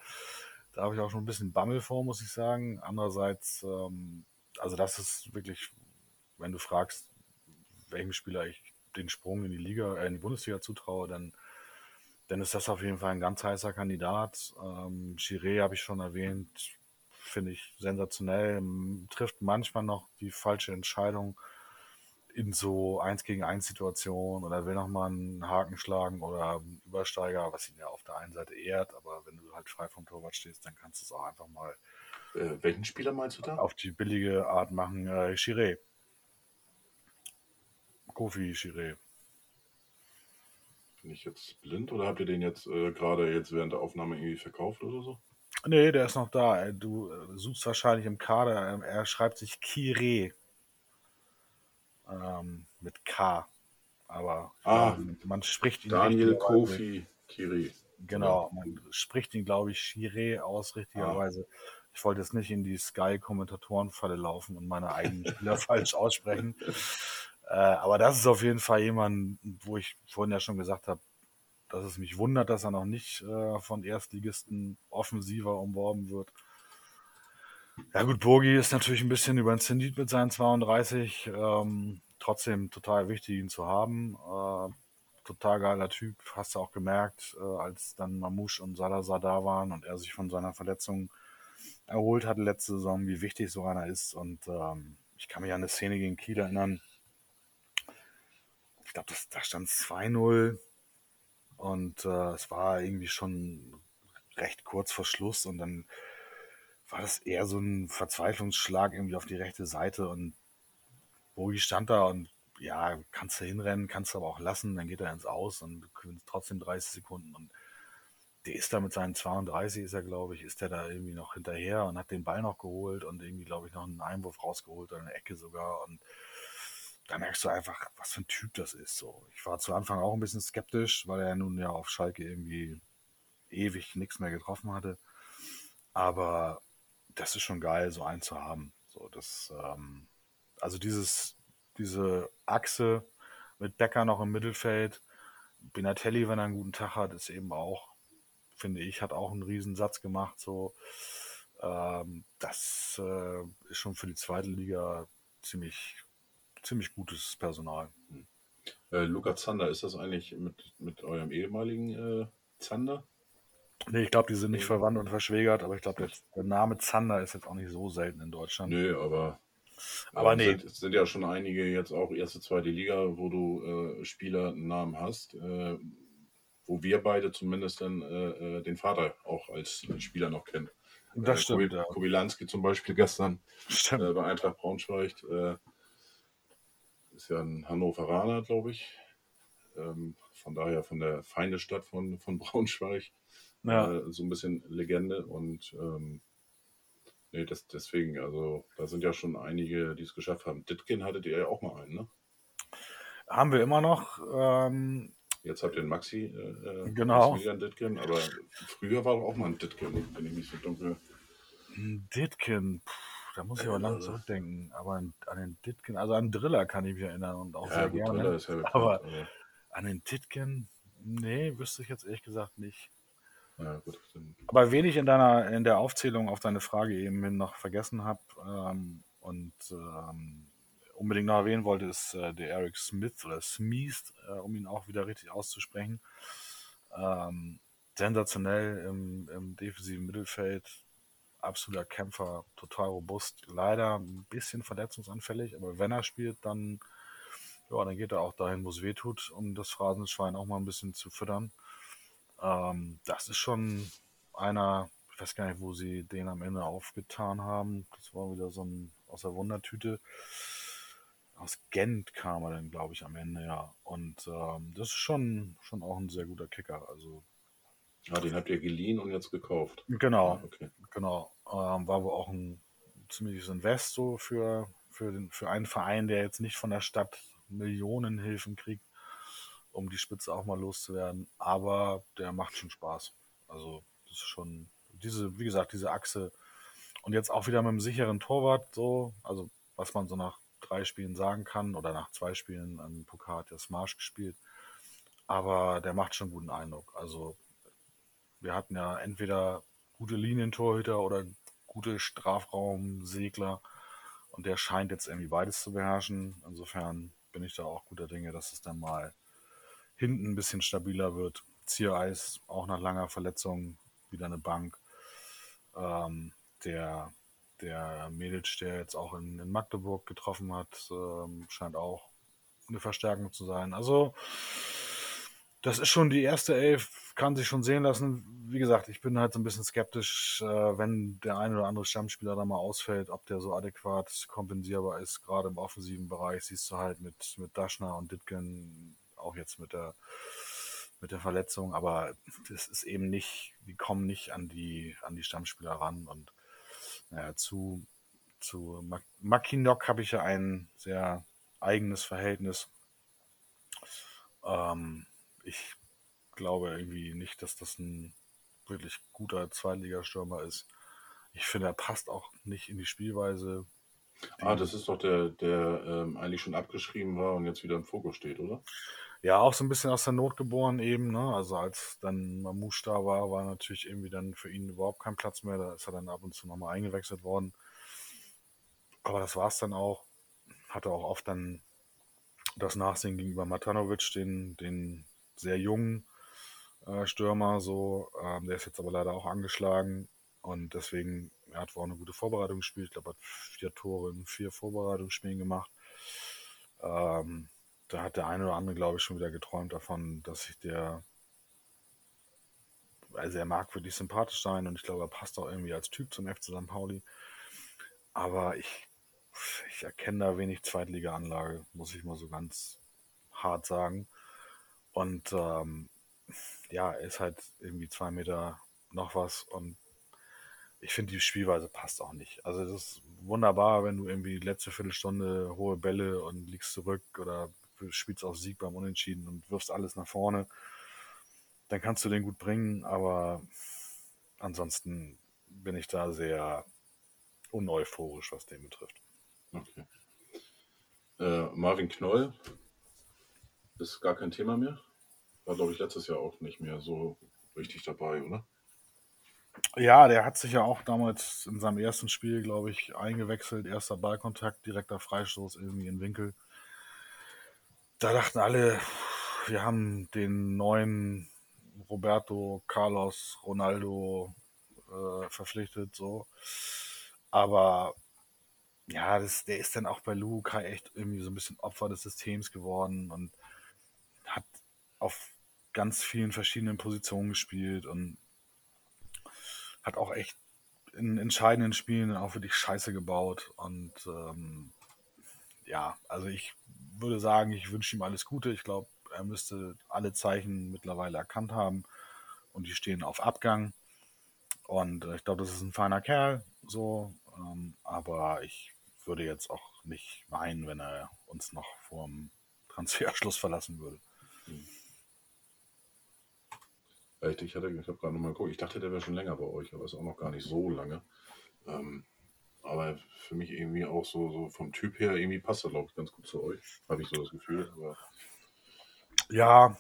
Da habe ich auch schon ein bisschen Bammel vor, muss ich sagen. Andererseits, ähm, also das ist wirklich, wenn du fragst, welchem Spieler ich den Sprung in die Liga, äh, in die Bundesliga zutraue, dann, dann ist das auf jeden Fall ein ganz heißer Kandidat. Ähm, Chiré habe ich schon erwähnt, finde ich sensationell, trifft manchmal noch die falsche Entscheidung in so 1 gegen 1 Situationen oder will nochmal einen Haken schlagen oder einen Übersteiger, was ihn ja auf der einen Seite ehrt, aber wenn du halt frei vom Torwart stehst, dann kannst du es auch einfach mal Äh, welchen Spieler meinst du da? auf die billige Art machen. Äh, Chiré. Kofi Chiré. Bin ich jetzt blind oder habt ihr den jetzt äh, gerade jetzt während der Aufnahme irgendwie verkauft oder so? Nee, der ist noch da. Äh, Du äh, suchst wahrscheinlich im Kader. Ähm, Er schreibt sich Kire. Ähm, mit K. Aber Ah. ähm, man spricht ihn Daniel Kofi Kiri. Genau, man spricht ihn, glaube ich, Chiré aus, richtigerweise. Ich wollte jetzt nicht in die Sky-Kommentatorenfalle laufen und meine eigenen Spieler falsch aussprechen. Äh, aber das ist auf jeden Fall jemand, wo ich vorhin ja schon gesagt habe, dass es mich wundert, dass er noch nicht äh, von Erstligisten offensiver umworben wird. Ja gut, Burgi ist natürlich ein bisschen über den Zenit mit seinen 32. Ähm, trotzdem total wichtig, ihn zu haben. Äh, total geiler Typ, hast du auch gemerkt, äh, als dann Mamouche und Salazar da waren und er sich von seiner Verletzung erholt hatte letzte Saison, wie wichtig so einer ist. Und ähm, ich kann mich an eine Szene gegen Kiel erinnern. Ich glaube, da stand es 2-0 und äh, es war irgendwie schon recht kurz vor Schluss und dann war das eher so ein Verzweiflungsschlag irgendwie auf die rechte Seite und Bogi stand da und ja, kannst du hinrennen, kannst du aber auch lassen, dann geht er ins Aus und du gewinnst trotzdem 30 Sekunden und der ist da mit seinen 32, ist er, glaube ich, ist der da irgendwie noch hinterher und hat den Ball noch geholt und irgendwie, glaube ich, noch einen Einwurf rausgeholt oder eine Ecke sogar und da merkst du einfach, was für ein Typ das ist. So, ich war zu Anfang auch ein bisschen skeptisch, weil er nun ja auf Schalke irgendwie ewig nichts mehr getroffen hatte. Aber das ist schon geil, so einen zu haben. So, das, ähm, also dieses, diese Achse mit Becker noch im Mittelfeld, Benatelli, wenn er einen guten Tag hat, ist eben auch, finde ich, hat auch einen riesen Satz gemacht. So, ähm, das äh, ist schon für die zweite Liga ziemlich, ziemlich gutes Personal. Äh, Luca Zander, ist das eigentlich mit, mit eurem ehemaligen äh, Zander? Nee, ich glaube, die sind nicht verwandt und verschwägert, aber ich glaube, der, der Name Zander ist jetzt auch nicht so selten in Deutschland. Nö, aber. Aber nee. Sind, sind ja schon einige jetzt auch erste, zweite Liga, wo du äh, Spieler einen Namen hast, äh, wo wir beide zumindest dann äh, äh, den Vater auch als, Spieler noch kennen. Das äh, stimmt, Kobi- ja. Kobylanski zum Beispiel gestern äh, bei Eintracht Braunschweig. Ist ja ein Hannoveraner, glaube ich. Ähm, von daher von der Feindestadt von, von Braunschweig. Ja. Äh, so ein bisschen Legende und ähm, nee, das, deswegen, also da sind ja schon einige, die es geschafft haben. Ditkin hattet ihr ja auch mal einen, ne? Haben wir immer noch. Ähm, Jetzt habt ihr einen Maxi, äh, äh, Genau. Maximilian Ditkin, aber früher war auch mal ein Ditkin, wenn ich mich so dunkel Ditkin, pff, da muss ich aber lang Also, zurückdenken. Aber an, an den Ditkin, also an Driller kann ich mich erinnern und auch ja, sehr gut, gerne. Driller ist ja bekannt, Aber aber an den Ditkin, nee, wüsste ich jetzt ehrlich gesagt nicht. ja, gut. Aber wen ich in deiner, in der Aufzählung auf deine Frage eben hin noch vergessen habe ähm, und ähm, unbedingt noch erwähnen wollte, ist äh, der Eric Smith oder Smith, äh, um ihn auch wieder richtig auszusprechen. Ähm, sensationell im, im defensiven Mittelfeld, absoluter Kämpfer, total robust. Leider ein bisschen verletzungsanfällig, aber wenn er spielt, dann, ja, dann geht er auch dahin, wo es weh tut, um das Phrasenschwein auch mal ein bisschen zu füttern. Ähm, das ist schon einer, ich weiß gar nicht, wo sie den am Ende aufgetan haben. Das war wieder so ein aus der Wundertüte. Aus Gent kam er dann, glaube ich, am Ende, ja. Und ähm, das ist schon, schon auch ein sehr guter Kicker. Also, ah, den habt ihr geliehen und jetzt gekauft. genau, Ah, okay. genau. Ähm, war wohl auch ein ziemliches Invest so für, für, den, für einen Verein, der jetzt nicht von der Stadt Millionenhilfen kriegt, um die Spitze auch mal loszuwerden. Aber der macht schon Spaß. Also, das ist schon diese, wie gesagt, diese Achse. Und jetzt auch wieder mit einem sicheren Torwart, so, also was man so nach drei Spielen sagen kann oder nach zwei Spielen an Pokal hat der Smash gespielt. Aber der macht schon guten Eindruck. Also wir hatten ja entweder gute Linientorhüter oder gute Strafraumsegler und der scheint jetzt irgendwie beides zu beherrschen. Insofern bin ich da auch guter Dinge, dass es dann mal hinten ein bisschen stabiler wird. Ziereis auch nach langer Verletzung wieder eine Bank. Ähm, der der Medic, der jetzt auch in, in Magdeburg getroffen hat, ähm, scheint auch eine Verstärkung zu sein. Also das ist schon die erste Elf, kann sich schon sehen lassen. Wie gesagt, ich bin halt so ein bisschen skeptisch, äh, wenn der ein oder andere Stammspieler da mal ausfällt, ob der so adäquat kompensierbar ist. Gerade im offensiven Bereich siehst du halt mit, mit Daschner und Ditgen, auch jetzt mit der, mit der Verletzung, aber das ist eben nicht, die kommen nicht an die, an die Stammspieler ran und naja, zu, zu Mak- Mackinock habe ich ja ein sehr eigenes Verhältnis. Ähm, ich glaube irgendwie nicht, dass das ein wirklich guter Zweitligastürmer ist. Ich finde, er passt auch nicht in die Spielweise. Ah, das ist doch der, der ähm, eigentlich schon abgeschrieben war und jetzt wieder im Fokus steht, oder? Ja, auch so ein bisschen aus der Not geboren eben, ne? Also als dann Mamouche da war, war natürlich irgendwie dann für ihn überhaupt kein Platz mehr. Da ist er dann ab und zu nochmal eingewechselt worden. Aber das war's dann auch. Hatte auch oft dann das Nachsehen gegenüber Matanovic, den, den sehr jungen äh, Stürmer, so. Ähm, der ist jetzt aber leider auch angeschlagen. Und deswegen, er hat wohl auch eine gute Vorbereitung gespielt. Ich glaube, hat vier Tore in vier Vorbereitungsspielen gemacht. Ähm, da hat der eine oder andere, glaube ich, schon wieder geträumt davon, dass sich der, also er mag wirklich sympathisch sein und ich glaube, er passt auch irgendwie als Typ zum FC St. Pauli. Aber ich, ich erkenne da wenig Zweitliga-Anlage, muss ich mal so ganz hart sagen. Und ähm, ja, ist halt irgendwie zwei Meter noch was und ich finde, die Spielweise passt auch nicht. Also es ist wunderbar, wenn du irgendwie die letzte Viertelstunde hohe Bälle und liegst zurück oder spielst auf Sieg beim Unentschieden und wirfst alles nach vorne. Dann kannst du den gut bringen, aber ansonsten bin ich da sehr uneuphorisch, was den betrifft. Okay. Äh, Marvin Knoll ist gar kein Thema mehr. War, glaube ich, letztes Jahr auch nicht mehr so richtig dabei, oder? Ja, der hat sich ja auch damals in seinem ersten Spiel, glaube ich, eingewechselt. Erster Ballkontakt, direkter Freistoß irgendwie in Winkel. Da dachten alle, wir haben den neuen Roberto Carlos Ronaldo äh, verpflichtet, so. Aber ja, das, der ist dann auch bei Lukai echt irgendwie so ein bisschen Opfer des Systems geworden und auf ganz vielen verschiedenen Positionen gespielt und hat auch echt in entscheidenden Spielen auch wirklich Scheiße gebaut. Und ähm, ja, also ich würde sagen, ich wünsche ihm alles Gute. Ich glaube, er müsste alle Zeichen mittlerweile erkannt haben und die stehen auf Abgang. Und äh, ich glaube, das ist ein feiner Kerl, so. Ähm, aber ich würde jetzt auch nicht weinen, wenn er uns noch vorm Transferschluss verlassen würde. Echt, ich, hatte- ich habe gerade nochmal geguckt. Ich dachte, der wäre schon länger bei euch, aber ist auch noch gar nicht so lange. Ähm, aber für mich irgendwie auch so, so vom Typ her, irgendwie passt er, glaube ich, ganz gut zu euch. Habe ich so das Gefühl. Aber Ja,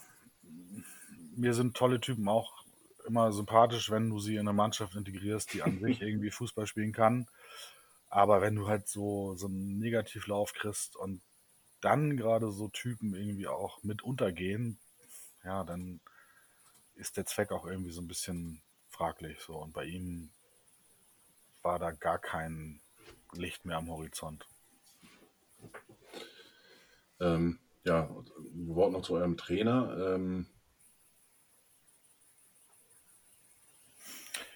mir sind tolle Typen auch immer sympathisch, wenn du sie in eine Mannschaft integrierst, die an sich irgendwie Fußball spielen kann. Aber wenn du halt so, so einen Negativlauf kriegst und dann gerade so Typen irgendwie auch mit untergehen, ja, dann ist der Zweck auch irgendwie so ein bisschen fraglich. So. Und bei ihm war da gar kein Licht mehr am Horizont. ähm, ja, ein Wort noch zu eurem Trainer. Ähm,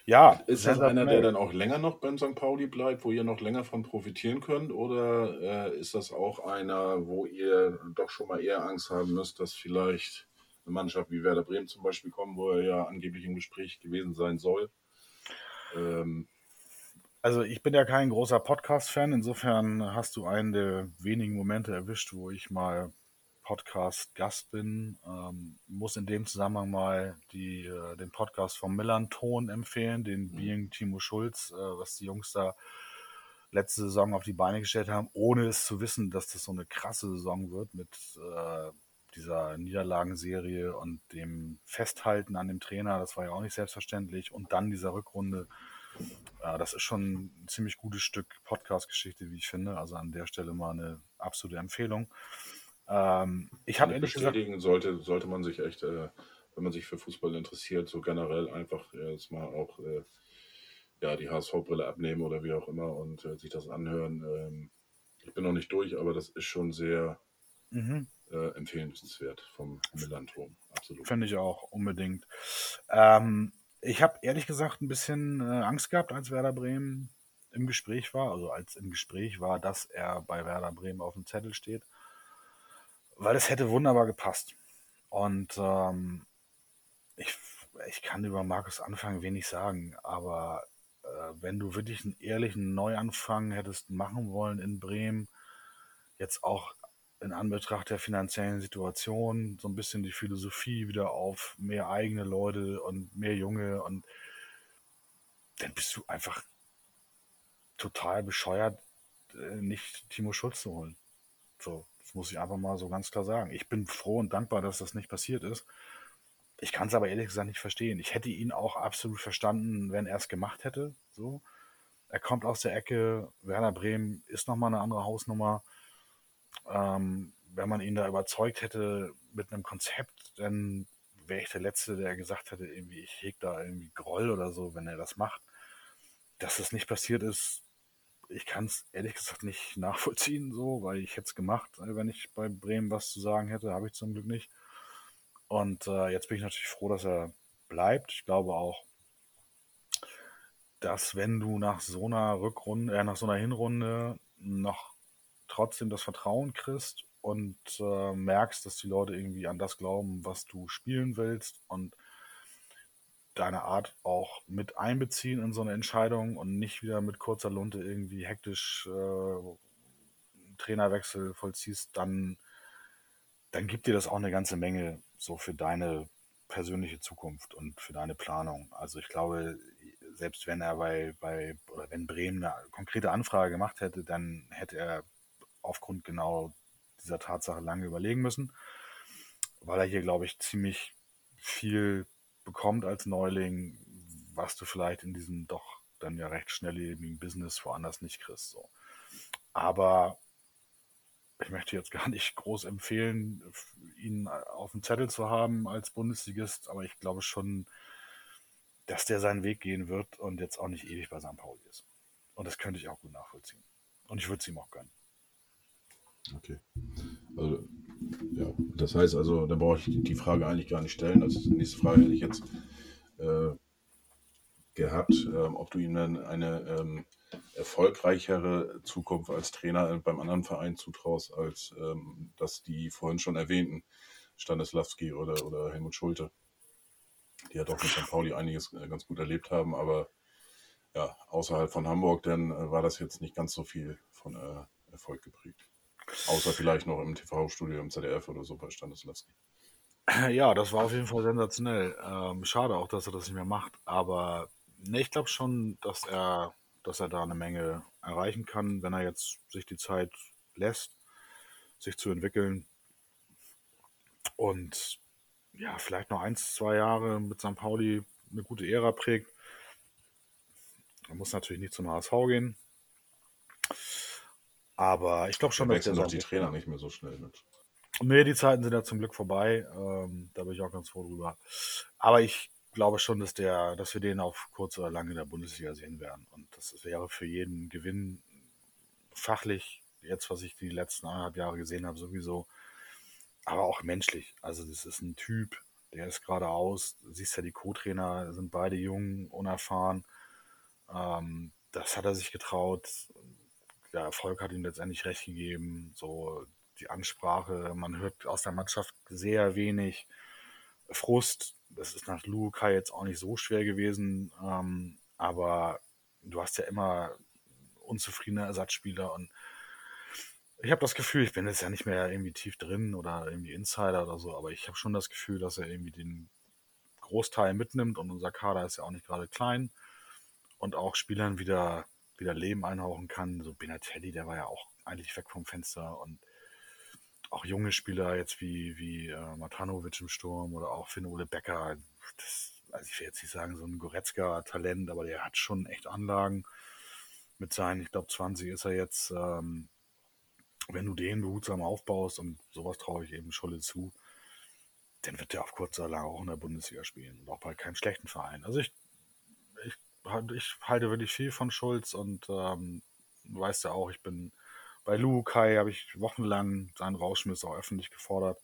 Ja, ist das einer, der dann auch länger noch beim St. Pauli bleibt, wo ihr noch länger von profitieren könnt? Oder äh, ist das auch einer, wo ihr doch schon mal eher Angst haben müsst, dass vielleicht eine Mannschaft wie Werder Bremen zum Beispiel kommt, wo er ja angeblich im Gespräch gewesen sein soll? Ähm, Also ich bin ja kein großer Podcast-Fan, insofern hast du einen der wenigen Momente erwischt, wo ich mal Podcast-Gast bin. Ähm, muss in dem Zusammenhang mal die, äh, den Podcast vom Millanton empfehlen, den Being Timo Schulz, äh, was die Jungs da letzte Saison auf die Beine gestellt haben, ohne es zu wissen, dass das so eine krasse Saison wird mit äh, dieser Niederlagenserie und dem Festhalten an dem Trainer. Das war ja auch nicht selbstverständlich. Und dann dieser Rückrunde. Ja, das ist schon ein ziemlich gutes Stück Podcast-Geschichte, wie ich finde. Also an der Stelle mal eine absolute Empfehlung. Ähm, ich habe ich ehrlich gesagt, bestätigen, sollte, sollte man sich echt, äh, wenn man sich für Fußball interessiert, so generell einfach äh, jetzt mal auch äh, ja, die HSV-Brille abnehmen oder wie auch immer und äh, sich das anhören. Ähm, ich bin noch nicht durch, aber das ist schon sehr mhm, äh, empfehlenswert vom Millanton. Absolut. finde ich auch unbedingt. Ähm, ich habe ehrlich gesagt ein bisschen äh, Angst gehabt, als Werder Bremen im Gespräch war, also als im Gespräch war, dass er bei Werder Bremen auf dem Zettel steht, weil es hätte wunderbar gepasst. Und ähm, ich, ich kann über Markus Anfang wenig sagen, aber äh, wenn du wirklich einen ehrlichen Neuanfang hättest machen wollen in Bremen, jetzt auch in Anbetracht der finanziellen Situation, so ein bisschen die Philosophie wieder auf mehr eigene Leute und mehr Junge und dann bist du einfach total bescheuert, äh, nicht Timo Schulz zu holen. So, das muss ich einfach mal so ganz klar sagen. Ich bin froh und dankbar, dass das nicht passiert ist. Ich kann es aber ehrlich gesagt nicht verstehen. Ich hätte ihn auch absolut verstanden, wenn er es gemacht hätte. So. Er kommt aus der Ecke, Werder Bremen ist nochmal eine andere Hausnummer. Ähm, wenn man ihn da überzeugt hätte mit einem Konzept, dann wäre ich der Letzte, der gesagt hätte, irgendwie, ich heg da irgendwie Groll oder so, wenn er das macht. Dass das nicht passiert ist, ich kann es ehrlich gesagt nicht nachvollziehen, so, weil ich hätte es gemacht, äh, wenn ich bei Bremen was zu sagen hätte, habe ich zum Glück nicht. Und äh, jetzt bin ich natürlich froh, dass er bleibt. Ich glaube auch, dass wenn du nach so einer Rückrunde, äh, nach so einer Hinrunde noch trotzdem das Vertrauen kriegst und äh, merkst, dass die Leute irgendwie an das glauben, was du spielen willst und deine Art auch mit einbeziehen in so eine Entscheidung und nicht wieder mit kurzer Lunte irgendwie hektisch äh, Trainerwechsel vollziehst, dann, dann gibt dir das auch eine ganze Menge so für deine persönliche Zukunft und für deine Planung. Also ich glaube, selbst wenn er bei, bei oder wenn Bremen eine konkrete Anfrage gemacht hätte, dann hätte er aufgrund genau dieser Tatsache lange überlegen müssen, weil er hier, glaube ich, ziemlich viel bekommt als Neuling, was du vielleicht in diesem doch dann ja recht schnelllebigen Business woanders nicht kriegst. So. Aber ich möchte jetzt gar nicht groß empfehlen, ihn auf dem Zettel zu haben als Bundesligist, aber ich glaube schon, dass der seinen Weg gehen wird und jetzt auch nicht ewig bei St. Pauli ist. Und das könnte ich auch gut nachvollziehen. Und ich würde es ihm auch gönnen. Okay. Also, ja, das heißt also, da brauche ich die Frage eigentlich gar nicht stellen. Das ist die nächste Frage, hätte ich jetzt äh, gehabt, ähm, ob du ihm dann eine ähm, erfolgreichere Zukunft als Trainer beim anderen Verein zutraust, als ähm, dass die vorhin schon erwähnten Stanislawski oder, oder Helmut Schulte, die ja doch mit St. Pauli einiges äh, ganz gut erlebt haben, aber ja, außerhalb von Hamburg, dann äh, war das jetzt nicht ganz so viel von äh, Erfolg geprägt. Außer vielleicht noch im TV-Studio im ZDF oder so bei Stanislawski. Ja, das war auf jeden Fall sensationell. Ähm, schade auch, dass er das nicht mehr macht. Aber ne, ich glaube schon, dass er dass er da eine Menge erreichen kann, wenn er jetzt sich die Zeit lässt, sich zu entwickeln. Und ja, vielleicht noch ein, zwei Jahre mit St. Pauli eine gute Ära prägt. Er muss natürlich nicht zum HSV gehen. Aber ich glaube schon, dass die Trainer nicht mehr so schnell mit. Nee, die Zeiten sind ja zum Glück vorbei. Ähm, da bin ich auch ganz froh drüber. Aber ich glaube schon, dass der, dass wir den auf kurz oder lang in der Bundesliga sehen werden. Und das wäre für jeden Gewinn fachlich, jetzt was ich die letzten anderthalb Jahre gesehen habe, sowieso, aber auch menschlich. Also das ist ein Typ, der ist geradeaus. Du siehst ja, die Co-Trainer sind beide jung, unerfahren. Ähm, das hat er sich getraut. Der Erfolg hat ihm letztendlich recht gegeben. So die Ansprache, man hört aus der Mannschaft sehr wenig. Frust, das ist nach Lukai jetzt auch nicht so schwer gewesen, ähm, aber du hast ja immer unzufriedene Ersatzspieler und ich habe das Gefühl, ich bin jetzt ja nicht mehr irgendwie tief drin oder irgendwie Insider oder so, aber ich habe schon das Gefühl, dass er irgendwie den Großteil mitnimmt und unser Kader ist ja auch nicht gerade klein und auch Spielern wieder, wieder Leben einhauchen kann. So Benatelli, der war ja auch eigentlich weg vom Fenster und auch junge Spieler jetzt wie, wie äh, Matanovic im Sturm oder auch Finn Ole Becker. Das, also ich will jetzt nicht sagen, so ein Goretzka-Talent, aber der hat schon echt Anlagen. Mit seinen, ich glaube, 20 ist er jetzt. Ähm, wenn du den behutsam aufbaust und sowas traue ich eben Scholle zu, dann wird der auf kurz oder lang auch in der Bundesliga spielen und auch bei keinem schlechten Verein. Also ich, ich, ich halte wirklich viel von Schulz und ähm, weißt ja auch, ich bin bei Lukai habe ich wochenlang seinen Rauschmiss auch öffentlich gefordert.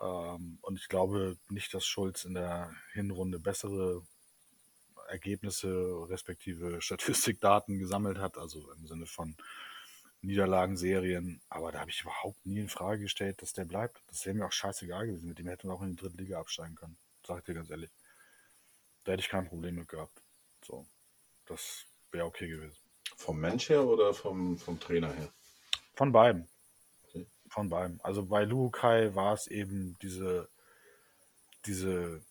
Ähm, und ich glaube nicht, dass Schulz in der Hinrunde bessere Ergebnisse respektive Statistikdaten gesammelt hat, also im Sinne von Niederlagenserien. Aber da habe ich überhaupt nie in Frage gestellt, dass der bleibt. Das wäre mir auch scheißegal gewesen. Mit dem hätten wir auch in die dritte Liga absteigen können. Sag ich dir ganz ehrlich. Da hätte ich kein Problem mit gehabt. So, das wäre okay gewesen. Vom Mensch her oder vom, vom Trainer her? Von beiden. Okay. Von beiden. Also bei Lukai war es eben diese, diese,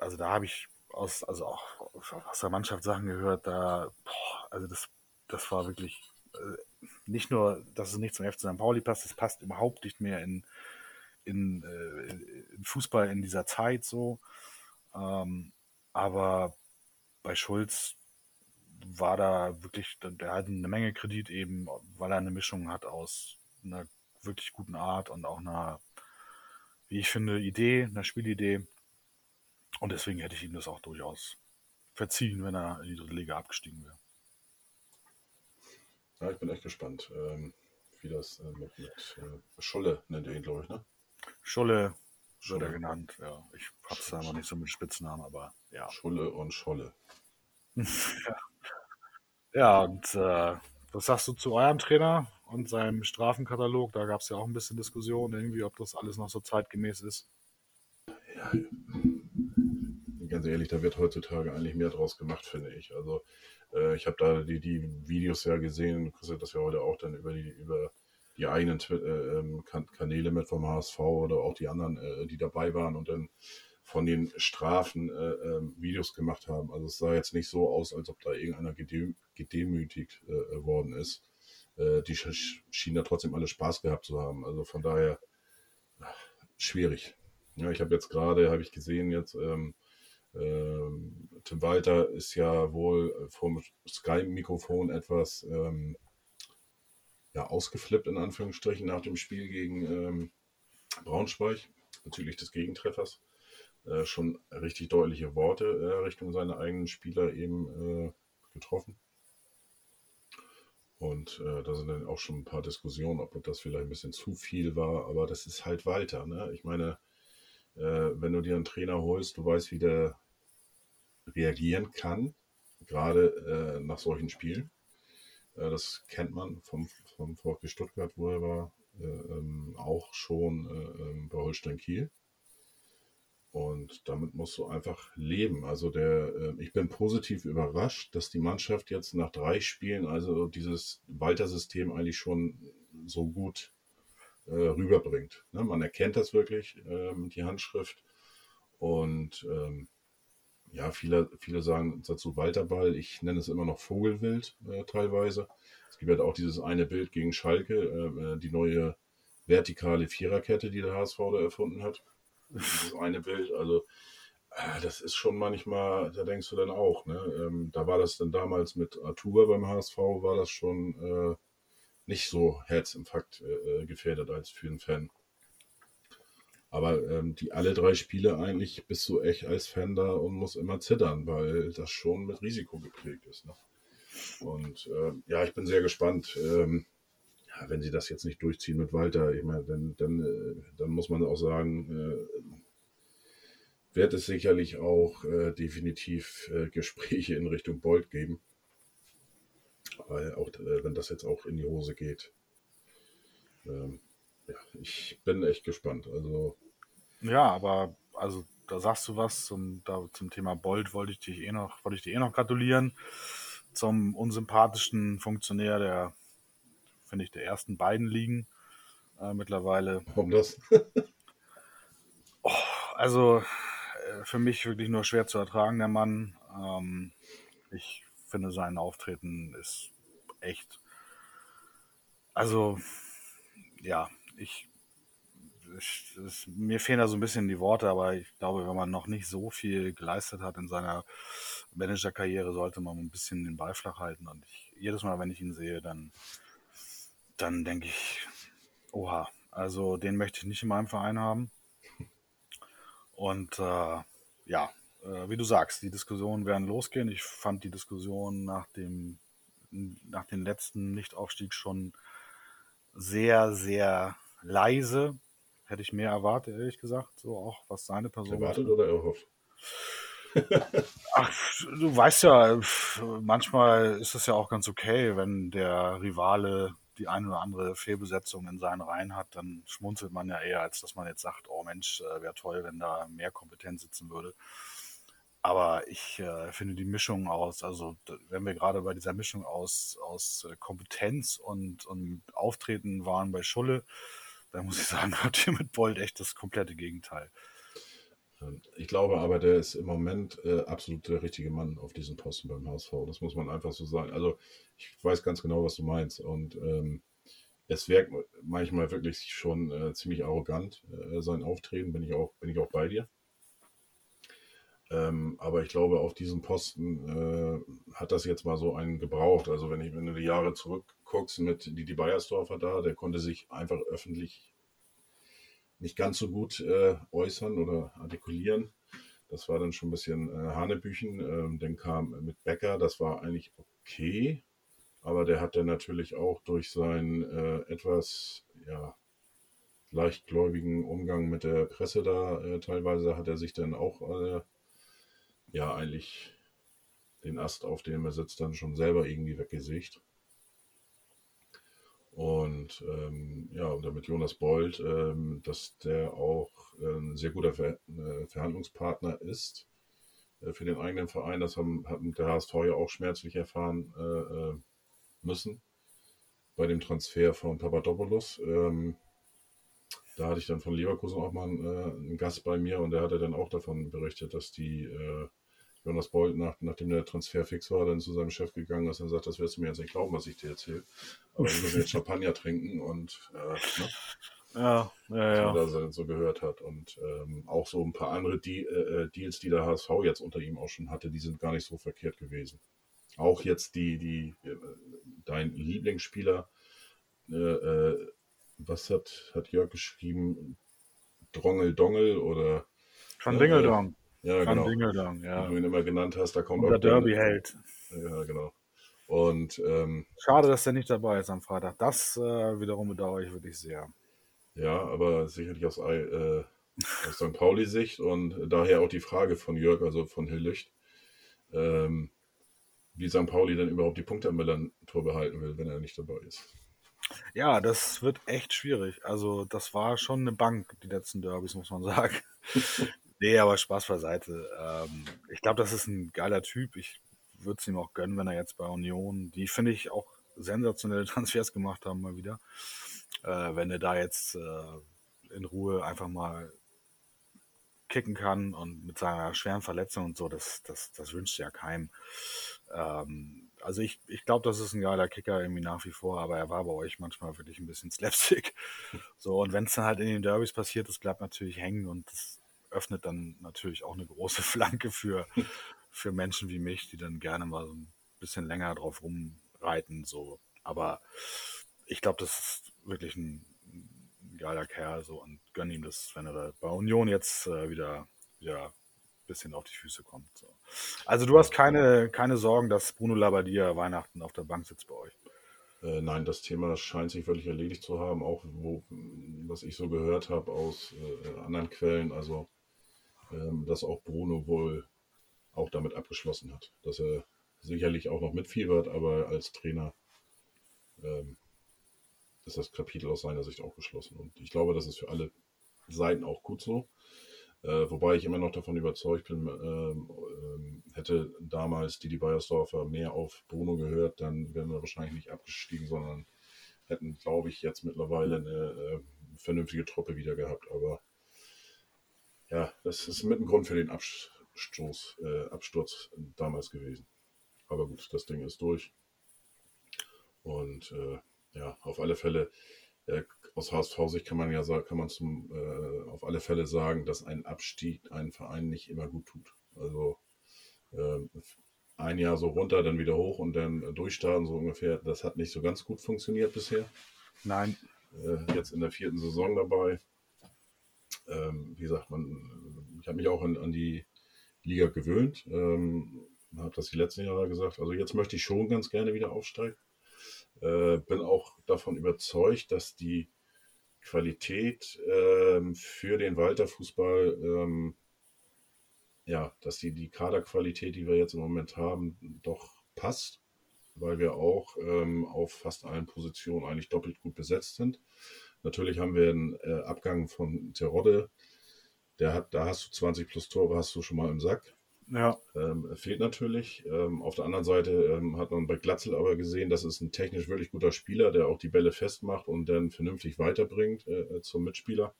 also da habe ich aus, also auch aus der Mannschaft Sachen gehört, da, boah, also das, das war wirklich äh, nicht nur, dass es nicht zum FC St. Pauli passt, es passt überhaupt nicht mehr in, in, äh, in Fußball in dieser Zeit so. Ähm, aber bei Schulz war da wirklich, der hat eine Menge Kredit eben, weil er eine Mischung hat aus einer wirklich guten Art und auch einer, wie ich finde, Idee, einer Spielidee. Und deswegen hätte ich ihm das auch durchaus verziehen, wenn er in die dritte Liga abgestiegen wäre. Ja, ich bin echt gespannt, ähm, wie das äh, mit, mit äh, Scholle nennt ihr ihn, glaube ich, ne? Scholle, Scholle. Wird er genannt, ja. Ich hab's da noch nicht so mit Spitznamen, aber ja. Scholle und Scholle. ja. Ja, und äh, was sagst du zu eurem Trainer und seinem Strafenkatalog? Da gab es ja auch ein bisschen Diskussion, irgendwie, ob das alles noch so zeitgemäß ist. Ja, ganz ehrlich, da wird heutzutage eigentlich mehr draus gemacht, finde ich. Also äh, ich habe da die, die Videos ja gesehen, das ja heute auch dann über die, über die eigenen äh, ähm, Kanäle mit vom HSV oder auch die anderen, äh, die dabei waren und dann von den Strafen äh, äh, Videos gemacht haben. Also es sah jetzt nicht so aus, als ob da irgendeiner gedem gedemütigt worden ist. Die sch schienen da trotzdem alle Spaß gehabt zu haben. Also von daher schwierig. Ja, ich habe jetzt gerade, habe ich gesehen jetzt, ähm, ähm, Tim Walter ist ja wohl vom Sky-Mikrofon etwas ähm, ja, ausgeflippt, in Anführungsstrichen, nach dem Spiel gegen ähm, Braunschweig bezüglich des Gegentreffers. Äh, schon richtig deutliche Worte äh, Richtung seiner eigenen Spieler eben äh, getroffen. Und äh, da sind dann auch schon ein paar Diskussionen, ob das vielleicht ein bisschen zu viel war, aber das ist halt weiter. Ne? Ich meine, äh, wenn du dir einen Trainer holst, du weißt, wie der reagieren kann, gerade nach solchen Spielen. Das kennt man vom, vom VfB Stuttgart, wo er war, ähm, auch schon ähm, bei Holstein Kiel. Und damit musst du einfach leben. Also der, äh, ich bin positiv überrascht, dass die Mannschaft jetzt nach drei Spielen also dieses Walter-System eigentlich schon so gut äh, rüberbringt. Ne? Man erkennt das wirklich, ähm, die Handschrift. Und ähm, ja, viele, viele sagen dazu Walterball. Ich nenne es immer noch Vogelwild äh, teilweise. Es gibt halt auch dieses eine Bild gegen Schalke, äh, äh die neue vertikale Viererkette, die der HSV da erfunden hat. Dieses eine Bild, also äh, das ist schon manchmal, da denkst du dann auch, ne? Ähm, da war das dann damals mit Artur beim HSV, war das schon äh, nicht so Herzinfarkt äh, gefährdet als für einen Fan. Aber ähm, die alle drei Spiele eigentlich bist du echt als Fan da und musst immer zittern, weil das schon mit Risiko geprägt ist. Ne? Und äh, ja, ich bin sehr gespannt. Ähm, ja, wenn sie das jetzt nicht durchziehen mit Walter, ich meine, dann, dann, äh, dann muss man auch sagen, äh, wird es sicherlich auch äh, definitiv äh, Gespräche in Richtung Bolt geben. Weil auch, äh, wenn das jetzt auch in die Hose geht. Ähm, ich bin echt gespannt. Also. Ja, aber also da sagst du was zum, da, zum Thema Bolt wollte ich dich eh noch, wollte ich dir eh noch gratulieren. Zum unsympathischen Funktionär der, finde ich, der ersten beiden Ligen äh, mittlerweile. Warum das? oh, also äh, für mich wirklich nur schwer zu ertragen, der Mann. Ähm, ich finde sein Auftreten ist echt. Also, ja, ich, ich es, mir fehlen da so ein bisschen die Worte, aber ich glaube, wenn man noch nicht so viel geleistet hat in seiner Managerkarriere, sollte man ein bisschen den Ball flach halten. Und ich, jedes Mal, wenn ich ihn sehe, dann, dann denke ich, oha, also den möchte ich nicht in meinem Verein haben. Und äh, ja, äh, wie du sagst, die Diskussionen werden losgehen. Ich fand die Diskussion nach dem nach dem letzten Nichtaufstieg schon sehr, sehr leise. Hätte ich mehr erwartet, ehrlich gesagt. So auch was seine Person. Erwartet oder erhofft? Ach, du weißt ja, manchmal ist es ja auch ganz okay, wenn der Rivale die eine oder andere Fehlbesetzung in seinen Reihen hat, dann schmunzelt man ja eher, als dass man jetzt sagt, oh Mensch, äh, wäre toll, wenn da mehr Kompetenz sitzen würde. Aber ich äh, finde die Mischung aus, also wenn wir gerade bei dieser Mischung aus, aus äh, Kompetenz und, und Auftreten waren bei Schulle, dann muss ich sagen, habt ihr mit Bold echt das komplette Gegenteil. Ähm, ich glaube aber, der ist im Moment äh, absolut der richtige Mann auf diesem Posten beim HSV. Das muss man einfach so sagen. Also ich weiß ganz genau, was du meinst. Und ähm, es wirkt manchmal wirklich schon äh, ziemlich arrogant, äh, sein Auftreten, bin ich auch, bin ich auch bei dir. Ähm, aber ich glaube, auf diesem Posten äh, hat das jetzt mal so einen gebraucht. Also wenn, ich, wenn du die Jahre zurückguckst mit Didi Beiersdorfer da, der konnte sich einfach öffentlich nicht ganz so gut äh, äußern oder artikulieren. Das war dann schon ein bisschen äh, Hanebüchen. Ähm, dann kam mit Becker, das war eigentlich okay. Aber der hat dann natürlich auch durch seinen äh, etwas ja, leichtgläubigen Umgang mit der Presse da äh, teilweise hat er sich dann auch äh, ja eigentlich den Ast, auf dem er sitzt, dann schon selber irgendwie weggesägt. Und ähm, ja, und damit Jonas Bold, ähm, dass der auch äh, ein sehr guter Ver äh, Verhandlungspartner ist äh, für den eigenen Verein. Das haben, hat der HSV ja auch schmerzlich erfahren äh, äh, müssen bei dem Transfer von Papadopoulos. Ähm, da hatte ich dann von Leverkusen auch mal einen, äh, einen, Gast bei mir und der hatte dann auch davon berichtet, dass die Jonas Bolt, nach, nachdem der Transfer fix war, dann zu seinem Chef gegangen ist und sagt, das wirst du mir jetzt nicht glauben, was ich dir erzähle. Aber ich muss jetzt Champagner trinken und äh, ne? ja, ja, ja. Was so gehört hat. Und ähm, auch so ein paar andere De äh, Deals, die der HSV jetzt unter ihm auch schon hatte, die sind gar nicht so verkehrt gewesen. Auch jetzt die, die, äh, dein Lieblingsspieler, äh, äh, was hat, hat Jörg geschrieben? Drongel Dongel oder Van Dingeldong. Ja, genau. Dingeldong, ja. Wie du ihn immer genannt hast, da kommt Unser Derby-Held. Ja, genau. Und ähm, schade, dass der nicht dabei ist am Freitag. Das äh, wiederum bedauere ich wirklich sehr. Ja, aber sicherlich aus, äh, aus St. Pauli-Sicht und daher auch die Frage von Jörg, also von Hillicht, ähm, wie St. Pauli dann überhaupt die Punkte am Milan-Tor behalten will, wenn er nicht dabei ist. Ja, das wird echt schwierig. Also, das war schon eine Bank, die letzten Derbys, muss man sagen. Nee, aber Spaß beiseite. Ähm, ich glaube, das ist ein geiler Typ. Ich würde es ihm auch gönnen, wenn er jetzt bei Union, die finde ich auch sensationelle Transfers gemacht haben, mal wieder. Äh, wenn er da jetzt äh, in Ruhe einfach mal kicken kann und mit seiner schweren Verletzung und so, das, das, das wünscht ja keinem. Ähm, also ich, ich glaube, das ist ein geiler Kicker irgendwie nach wie vor, aber er war bei euch manchmal wirklich ein bisschen Slapstick. So, und wenn es dann halt in den Derbys passiert, das bleibt natürlich hängen und das öffnet dann natürlich auch eine große Flanke für, für Menschen wie mich, die dann gerne mal so ein bisschen länger drauf rumreiten. So. Aber ich glaube, das ist wirklich ein, ein geiler Kerl so und gönn ihm das, wenn er da bei Union jetzt äh, wieder, wieder ein bisschen auf die Füße kommt. So. Also du hast keine, keine Sorgen, dass Bruno Labbadia Weihnachten auf der Bank sitzt bei euch. Äh, nein, das Thema scheint sich wirklich erledigt zu haben, auch wo, was ich so gehört habe aus äh, anderen Quellen, also dass auch Bruno wohl auch damit abgeschlossen hat, dass er sicherlich auch noch mitfiebert, aber als Trainer ähm, ist das Kapitel aus seiner Sicht auch geschlossen. Und ich glaube, das ist für alle Seiten auch gut so. Äh, wobei ich immer noch davon überzeugt bin, ähm, ähm, hätte damals Didi Beiersdorfer mehr auf Bruno gehört, dann wären wir wahrscheinlich nicht abgestiegen, sondern hätten, glaube ich, jetzt mittlerweile eine äh, vernünftige Truppe wieder gehabt. Aber ja, das ist mit ein Grund für den Abstoß, äh, Absturz damals gewesen. Aber gut, das Ding ist durch. Und äh, ja, auf alle Fälle, äh, aus HSV-Sicht kann man ja sagen, kann man zum, äh, auf alle Fälle sagen, dass ein Abstieg einen Verein nicht immer gut tut. Also äh, ein Jahr so runter, dann wieder hoch und dann durchstarten, so ungefähr. Das hat nicht so ganz gut funktioniert bisher. Nein. Äh, jetzt in der vierten Saison dabei. Ähm, wie gesagt, man, ich habe mich auch an, an, die Liga gewöhnt. Ähm, habe das die letzten Jahre gesagt. Also jetzt möchte ich schon ganz gerne wieder aufsteigen. Äh, bin auch davon überzeugt, dass die Qualität ähm, für den Walter-Fußball, ähm, ja, dass die, die Kaderqualität, die wir jetzt im Moment haben, doch passt, weil wir auch ähm, auf fast allen Positionen eigentlich doppelt gut besetzt sind. Natürlich haben wir einen äh, Abgang von Terodde, der hat, da hast du 20 plus Tore, hast du schon mal im Sack. Ja. Ähm, fehlt natürlich. Ähm, auf der anderen Seite ähm, hat man bei Glatzel aber gesehen, das ist ein technisch wirklich guter Spieler, der auch die Bälle festmacht und dann vernünftig weiterbringt äh, äh zum Mitspieler.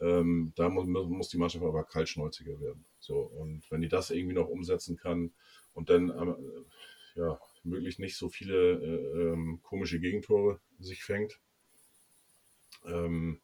Ähm, da muss, muss, die Mannschaft aber kaltschnäuziger werden. So, und wenn die das irgendwie noch umsetzen kann und dann äh, ja, möglichst nicht so viele äh, ähm, komische Gegentore sich fängt, ähm,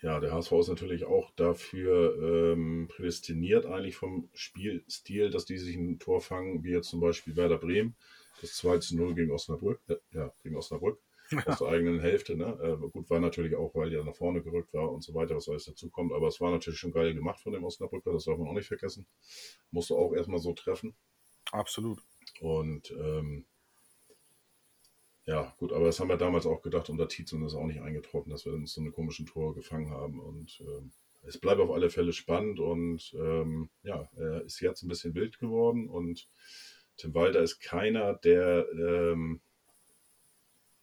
ja, der HSV ist natürlich auch dafür ähm, prädestiniert, eigentlich vom Spielstil, dass die sich ein Tor fangen, wie jetzt zum Beispiel Werder Bremen, das 2 zu 0 gegen Osnabrück, äh, ja, gegen Osnabrück, ja. aus der eigenen Hälfte. Ne? Äh, gut, war natürlich auch, weil der nach vorne gerückt war und so weiter, was alles dazu kommt, aber es war natürlich schon geil gemacht von dem Osnabrücker, das darf man auch nicht vergessen. Musste auch erstmal so treffen. Absolut. Und ähm, ja, gut, aber das haben wir damals auch gedacht unter Tietz und das ist auch nicht eingetroffen, dass wir uns so eine komischen Tor gefangen haben. Und ähm, es bleibt auf alle Fälle spannend und ähm, ja, er ist jetzt ein bisschen wild geworden und Tim Walter ist keiner, der ähm,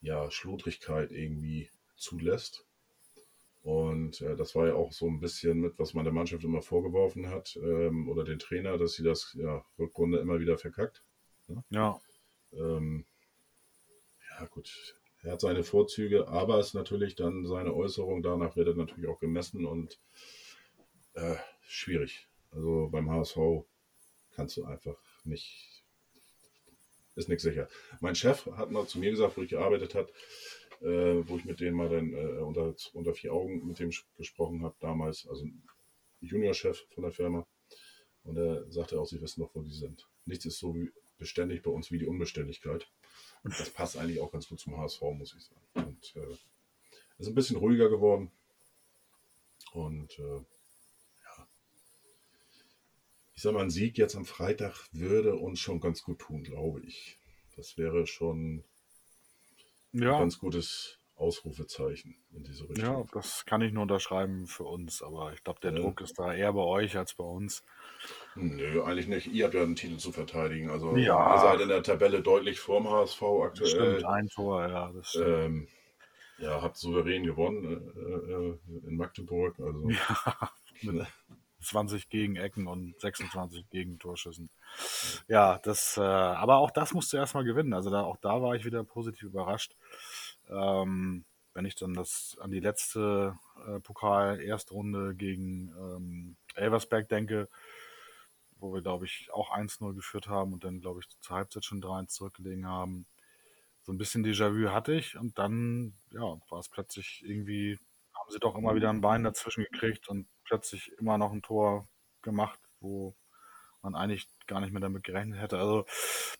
ja, Schludrigkeit irgendwie zulässt. Und äh, das war ja auch so ein bisschen mit, was man der Mannschaft immer vorgeworfen hat, ähm, oder den Trainer, dass sie das ja, Rückrunde immer wieder verkackt. Ne? Ja. Ähm, ja gut, er hat seine Vorzüge, aber es ist natürlich dann seine Äußerung, danach wird er natürlich auch gemessen und äh, schwierig. Also beim HSV kannst du einfach nicht, ist nichts sicher. Mein Chef hat mal zu mir gesagt, wo ich gearbeitet habe, äh, wo ich mit denen mal dann äh, unter, unter vier Augen mit dem gesprochen habe damals, also Juniorchef von der Firma. Und er sagte auch, sie wissen doch, wo die sind. Nichts ist so beständig bei uns wie die Unbeständigkeit. Und das passt eigentlich auch ganz gut zum HSV, muss ich sagen. Und äh, ist ein bisschen ruhiger geworden. Und äh, ja, ich sag mal, ein Sieg jetzt am Freitag würde uns schon ganz gut tun, glaube ich. Das wäre schon ja. ein ganz gutes Ausrufezeichen in diese Richtung. Ja, das kann ich nur unterschreiben für uns, aber ich glaube, der ja. Druck ist da eher bei euch als bei uns. Nö, eigentlich nicht. Ihr habt ja einen Titel zu verteidigen. Also ja. ihr seid in der Tabelle deutlich vorm HSV aktuell. Stimmt, ein Tor, ja. Das ähm, ja, habt souverän gewonnen äh, äh, in Magdeburg. Also, ja, mit 20 Gegenecken und 26 Gegentorschüssen. Ja, das, äh, aber auch das musst du erstmal gewinnen. Also da, auch da war ich wieder positiv überrascht. Ähm, wenn ich dann das an die letzte äh, Pokal-Erstrunde gegen ähm, Elversberg denke, wo wir, glaube ich, auch 1-0 geführt haben und dann, glaube ich, zur Halbzeit schon 3-1 zurückgelegen haben. So ein bisschen Déjà-vu hatte ich und dann, ja, war es plötzlich irgendwie, haben sie doch immer wieder ein Bein dazwischen gekriegt und plötzlich immer noch ein Tor gemacht, wo man eigentlich gar nicht mehr damit gerechnet hätte. Also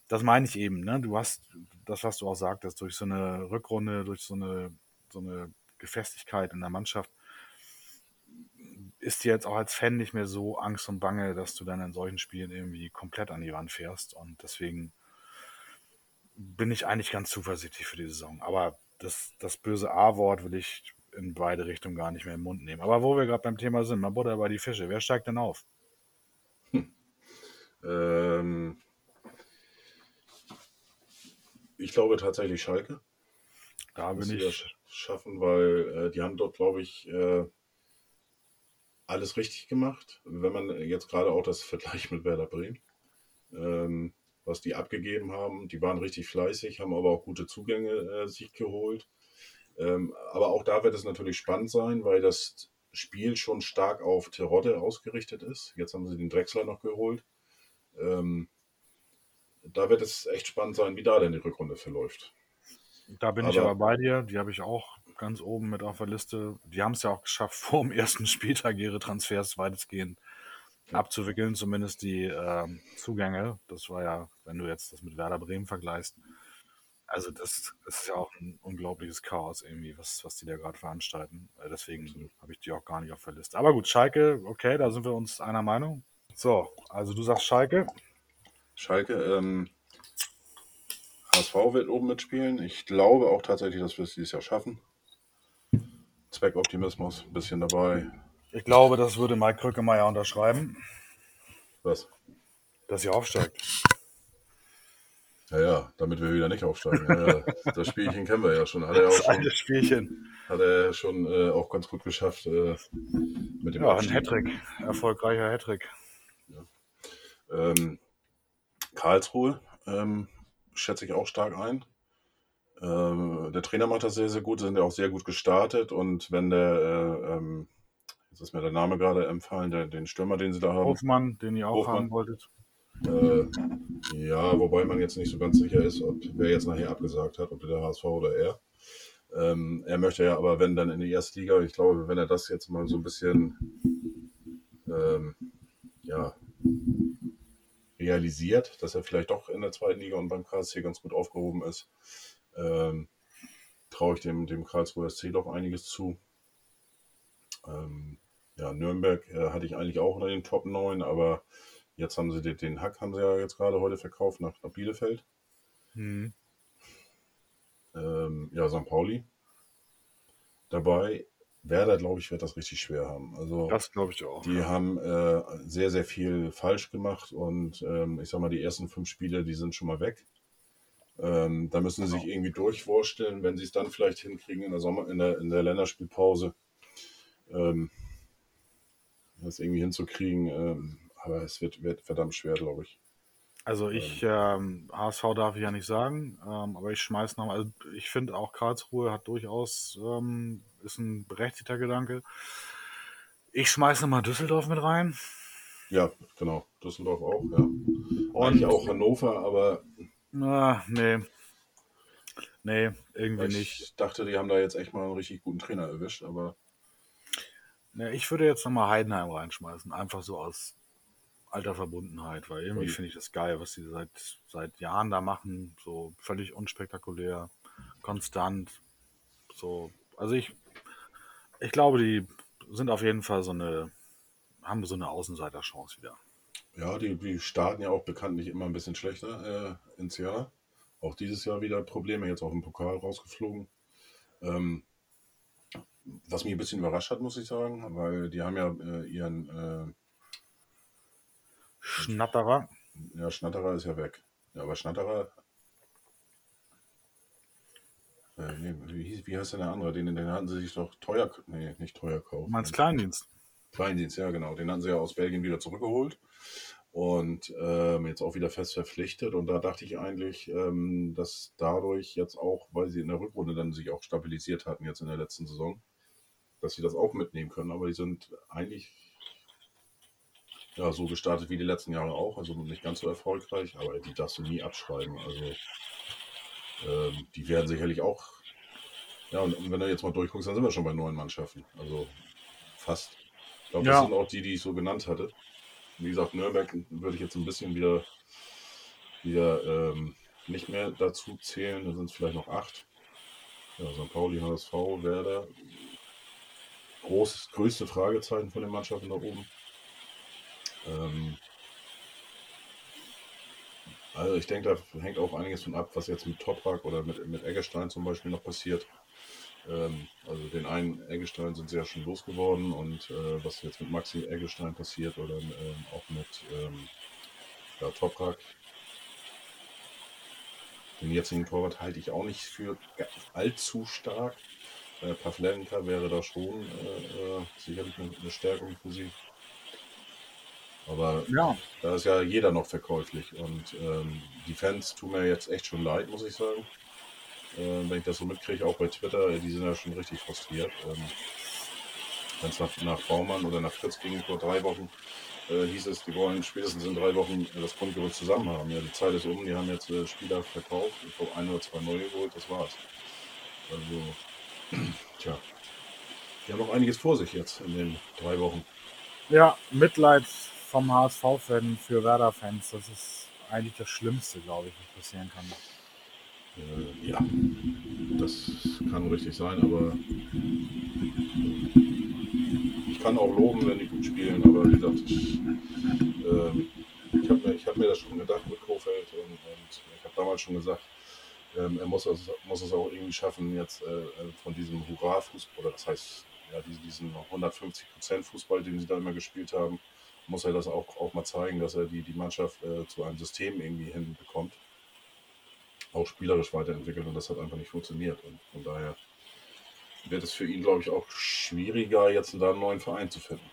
das meine ich eben. Ne? Du hast das, was du auch sagtest, durch so eine Rückrunde, durch so eine, so eine Gefestigkeit in der Mannschaft, ist dir jetzt auch als Fan nicht mehr so Angst und Bange, dass du dann in solchen Spielen irgendwie komplett an die Wand fährst. Und deswegen bin ich eigentlich ganz zuversichtlich für die Saison. Aber das, das böse A-Wort will ich in beide Richtungen gar nicht mehr im Mund nehmen. Aber wo wir gerade beim Thema sind, mal Butter bei die Fische. Wer steigt denn auf? Ähm, ich glaube tatsächlich Schalke. Da bin sie das ich. schaffen, weil äh, die haben dort, glaube ich, äh, alles richtig gemacht. Wenn man jetzt gerade auch das Vergleich mit Werder Bremen, ähm, was die abgegeben haben, die waren richtig fleißig, haben aber auch gute Zugänge äh, sich geholt. Ähm, aber auch da wird es natürlich spannend sein, weil das Spiel schon stark auf Terodde ausgerichtet ist. Jetzt haben sie den Drechsler noch geholt. Ähm, da wird es echt spannend sein, wie da denn die Rückrunde verläuft. Da bin ich Aber- aber bei dir. Die habe ich auch ganz oben mit auf der Liste. Die haben es ja auch geschafft, vor dem ersten Spieltag ihre Transfers weitestgehend abzuwickeln, zumindest die ähm, Zugänge. Das war ja, wenn du jetzt das mit Werder Bremen vergleichst, also das, das ist ja auch ein unglaubliches Chaos irgendwie, was, was die da gerade veranstalten. Äh, Deswegen habe ich die auch gar nicht auf der Liste. Aber gut, Schalke, okay, da sind wir uns einer Meinung. So, also du sagst Schalke. Schalke, ähm, HSV wird oben mitspielen. Ich glaube auch tatsächlich, dass wir es dieses Jahr schaffen. Zweckoptimismus, ein bisschen dabei. Ich glaube, das würde Mike Krückemeier unterschreiben, Was? dass ihr aufsteigt. Ja, ja, damit wir wieder nicht aufsteigen. Ja, ja, das Spielchen kennen wir ja schon. Hat er Das schon, Spielchen. hat er schon äh, auch ganz gut geschafft äh, mit dem Ja, ein Abstieg. Hattrick. Erfolgreicher Hattrick. Ähm, Karlsruhe ähm, schätze ich auch stark ein. Ähm, der Trainer macht das sehr, sehr gut, sind ja auch sehr gut gestartet und wenn der, äh, ähm, jetzt ist mir der Name gerade empfallen, der, den Stürmer, den sie da haben, Hofmann, den ihr auch Hofmann. haben wolltet. äh, ja, wobei man jetzt nicht so ganz sicher ist, ob wer jetzt nachher abgesagt hat, ob der HSV oder er. Ähm, er möchte ja aber, wenn dann in die erste Liga, ich glaube, wenn er das jetzt mal so ein bisschen ähm, ja, realisiert, dass er vielleicht doch in der zweiten Liga und beim KSC ganz gut aufgehoben ist, ähm, traue ich dem, dem Karlsruher SC doch einiges zu. Ähm, ja, Nürnberg äh, hatte ich eigentlich auch unter den Top 9, aber jetzt haben sie den, den Hack haben sie ja jetzt gerade heute verkauft nach, nach Bielefeld. Hm. Ähm, ja, St. Pauli dabei. Werder, glaube ich, wird das richtig schwer haben. Also Das glaube ich auch. die haben äh, sehr, sehr viel falsch gemacht und ähm, ich sag mal, die ersten fünf Spiele, die sind schon mal weg. Ähm, da müssen sie sich irgendwie durchwursteln, wenn sie es dann vielleicht hinkriegen in der Sommer, in der, in der Länderspielpause, ähm, das irgendwie hinzukriegen. Ähm, aber es wird, wird verdammt schwer, glaube ich. Also ich, ähm, HSV darf ich ja nicht sagen, ähm, aber ich schmeiß noch, also ich finde auch Karlsruhe hat durchaus, ähm, ist ein berechtigter Gedanke. Ich schmeiß nochmal Düsseldorf mit rein. Ja, genau. Düsseldorf auch, ja. Eigentlich auch Hannover, aber Na, nee. Nee, irgendwie ich nicht. dachte, die haben da jetzt echt mal einen richtig guten Trainer erwischt, aber Nee, ich würde jetzt nochmal Heidenheim reinschmeißen, einfach so aus alter Verbundenheit, weil irgendwie finde ich das geil, was die seit, seit Jahren da machen. So völlig unspektakulär, konstant. So, also ich, ich glaube, die sind auf jeden Fall so eine, haben so eine Außenseiterchance wieder. Ja, die, die starten ja auch bekanntlich immer ein bisschen schlechter äh, ins Jahr. Auch dieses Jahr wieder Probleme, jetzt auch im Pokal rausgeflogen. Ähm, was mich ein bisschen überrascht hat, muss ich sagen, weil die haben ja äh, ihren, Schnatterer. ja, Schnatterer ist ja weg. Ja, aber Schnatterer, äh, nee, wie, hieß- wie heißt denn der andere? Den, den hatten sie sich doch teuer, nee, nicht teuer kaufen. meinst Kleindienst? Kleindienst, ja genau. Den hatten sie ja aus Belgien wieder zurückgeholt. und ähm, jetzt auch wieder fest verpflichtet. Und da dachte ich eigentlich, ähm, dass dadurch jetzt auch, weil sie in der Rückrunde dann sich auch stabilisiert hatten, jetzt in der letzten Saison, dass sie das auch mitnehmen können. Aber die sind eigentlich ja, so gestartet wie die letzten Jahre auch, also nicht ganz so erfolgreich, aber die darfst du nie abschreiben. Also ähm, die werden sicherlich auch, ja, und, und wenn du jetzt mal durchguckst, dann sind wir schon bei neun Mannschaften. Also fast. Ich glaube, das Ja. sind auch die, die ich so genannt hatte. Wie gesagt, Nürnberg würde ich jetzt ein bisschen wieder, wieder ähm, nicht mehr dazu zählen. Da sind es vielleicht noch acht. Ja, St. Pauli, HSV, Werder. Groß, größte Fragezeichen von den Mannschaften da oben. Ähm, also ich denke, da hängt auch einiges von ab, was jetzt mit Toprak oder mit, mit Eggestein zum Beispiel noch passiert. Ähm, also den einen Eggestein sind sie ja schon losgeworden und äh, was jetzt mit Maxi Eggestein passiert oder ähm, auch mit ähm, ja, Toprak. Den jetzigen Torwart halte ich auch nicht für allzu stark. Äh, Pavlenka wäre da schon äh, äh, sicherlich eine, eine Stärkung für sie. Aber Ja, da ist ja jeder noch verkäuflich und ähm, die Fans tun mir jetzt echt schon leid, muss ich sagen. Äh, wenn ich das so mitkriege, auch bei Twitter, äh, die sind ja schon richtig frustriert. Ähm, wenn es nach, nach Baumann oder nach Fritz ging vor drei Wochen, äh, hieß es, die wollen spätestens in drei Wochen das Grundgerüst zusammen haben. Ja, die Zeit ist um, die haben jetzt äh, Spieler verkauft, ich glaube ein oder zwei neue geholt, das war's. Also, tja, die haben noch einiges vor sich jetzt in den drei Wochen. ja, Mitleid vom HSV-Fan für Werder-Fans, das ist eigentlich das Schlimmste, glaube ich, was passieren kann. Äh, ja, das kann richtig sein, aber ich kann auch loben, wenn die gut spielen, aber wie gesagt, ich, ähm, ich habe mir, hab mir das schon gedacht mit Kofeld und, und ich habe damals schon gesagt, ähm, er muss es, muss es auch irgendwie schaffen, jetzt äh, äh, von diesem Hurra-Fußball, oder das heißt, ja, diesen, diesen 150% Fußball, den sie da immer gespielt haben, muss er das auch, auch mal zeigen, dass er die, die Mannschaft äh, zu einem System irgendwie hinbekommt auch spielerisch weiterentwickelt und das hat einfach nicht funktioniert. Und von daher wird es für ihn, glaube ich, auch schwieriger, jetzt da einen neuen Verein zu finden.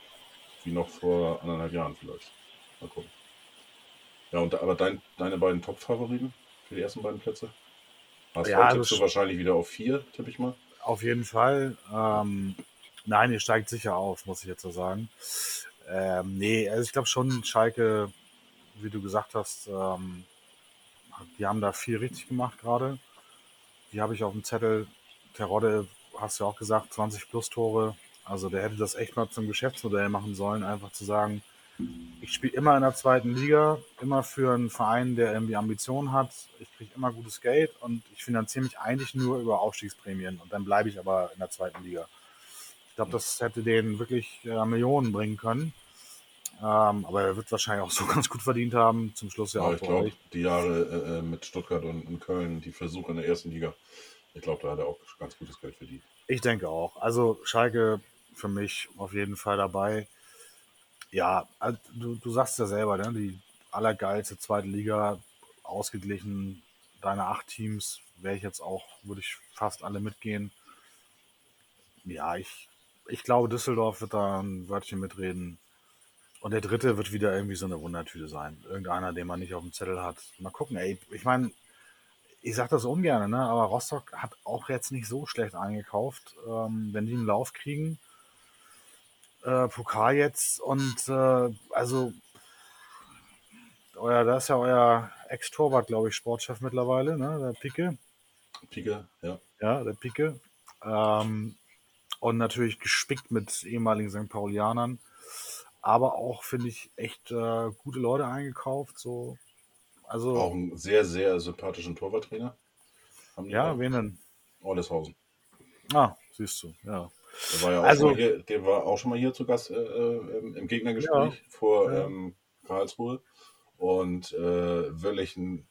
Wie noch vor anderthalb Jahren vielleicht. Mal gucken. Ja, und, aber dein, deine beiden Top-Favoriten für die ersten beiden Plätze? HSV Ja, also tippst du sch- wahrscheinlich wieder auf vier, tippe ich mal. Auf jeden Fall. Ähm, nein, ihr steigt sicher auf, muss ich jetzt so sagen. Ähm, nee, also ich glaube schon, Schalke, wie du gesagt hast, ähm, die haben da viel richtig gemacht gerade. Die habe ich auf dem Zettel. Terodde, hast du ja auch gesagt, 20 plus Tore. Also der hätte das echt mal zum Geschäftsmodell machen sollen, einfach zu sagen, ich spiele immer in der zweiten Liga, immer für einen Verein, der irgendwie Ambitionen hat. Ich kriege immer gutes Geld und ich finanziere mich eigentlich nur über Aufstiegsprämien und dann bleibe ich aber in der zweiten Liga. Ich glaube, das hätte denen wirklich äh, Millionen bringen können. Ähm, aber er wird wahrscheinlich auch so ganz gut verdient haben. Zum Schluss ja Ja, auch ich glaube, die Jahre äh, mit Stuttgart und, und Köln, die Versuche in der ersten Liga, ich glaube, da hat er auch ganz gutes Geld verdient. Ich denke auch. Also Schalke für mich auf jeden Fall dabei. Ja, also du, du sagst ja selber, ne? die allergeilste zweite Liga, ausgeglichen, deine acht Teams, wäre ich jetzt auch, würde ich fast alle mitgehen. Ja, ich, ich glaube, Düsseldorf wird da ein Wörtchen mitreden. Und der dritte wird wieder irgendwie so eine Wundertüte sein. Irgendeiner, den man nicht auf dem Zettel hat. Mal gucken, ey. Ich meine, ich sage das ungern, ne? aber Rostock hat auch jetzt nicht so schlecht eingekauft. Ähm, wenn die einen Lauf kriegen, äh, Pokal jetzt und äh, also euer, da ist ja euer Ex-Torwart, glaube ich, Sportchef mittlerweile, ne? der Picke. Pike, ja. Ja, der Picke. Ähm, und natürlich gespickt mit ehemaligen St. Paulianern. Aber auch, finde ich, echt äh, gute Leute eingekauft. So. Also, Auch einen sehr, sehr sympathischen Torwarttrainer. Haben die ja, auch. wen denn? Olleshausen. Ah, siehst du, ja. Der war ja auch Also- schon mal hier, der war auch schon mal hier zu Gast äh, äh, im- im Gegnergespräch vor Ja. Ähm, Karlsruhe. Und äh, wirklich ein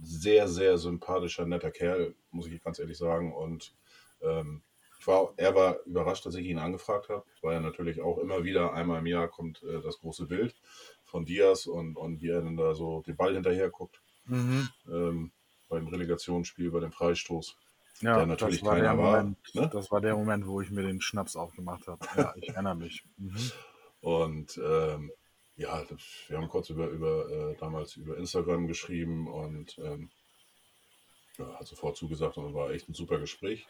sehr, sehr sympathischer, netter Kerl, muss ich ganz ehrlich sagen. Und ähm, war, er war überrascht, dass ich ihn angefragt habe, weil er natürlich auch immer wieder einmal im Jahr kommt äh, das große Bild von Diaz und, und wie er dann da so den Ball hinterher guckt Mhm. ähm, beim Relegationsspiel, bei dem Freistoß. Ja, Der natürlich das war der keiner war, Moment, ne? das war der Moment, wo ich mir den Schnaps aufgemacht habe. Ja, ich erinnere mich. Mhm. Und ähm, Ja, wir haben kurz über, über äh, damals über Instagram geschrieben und ähm, ja, hat sofort zugesagt und war echt ein super Gespräch.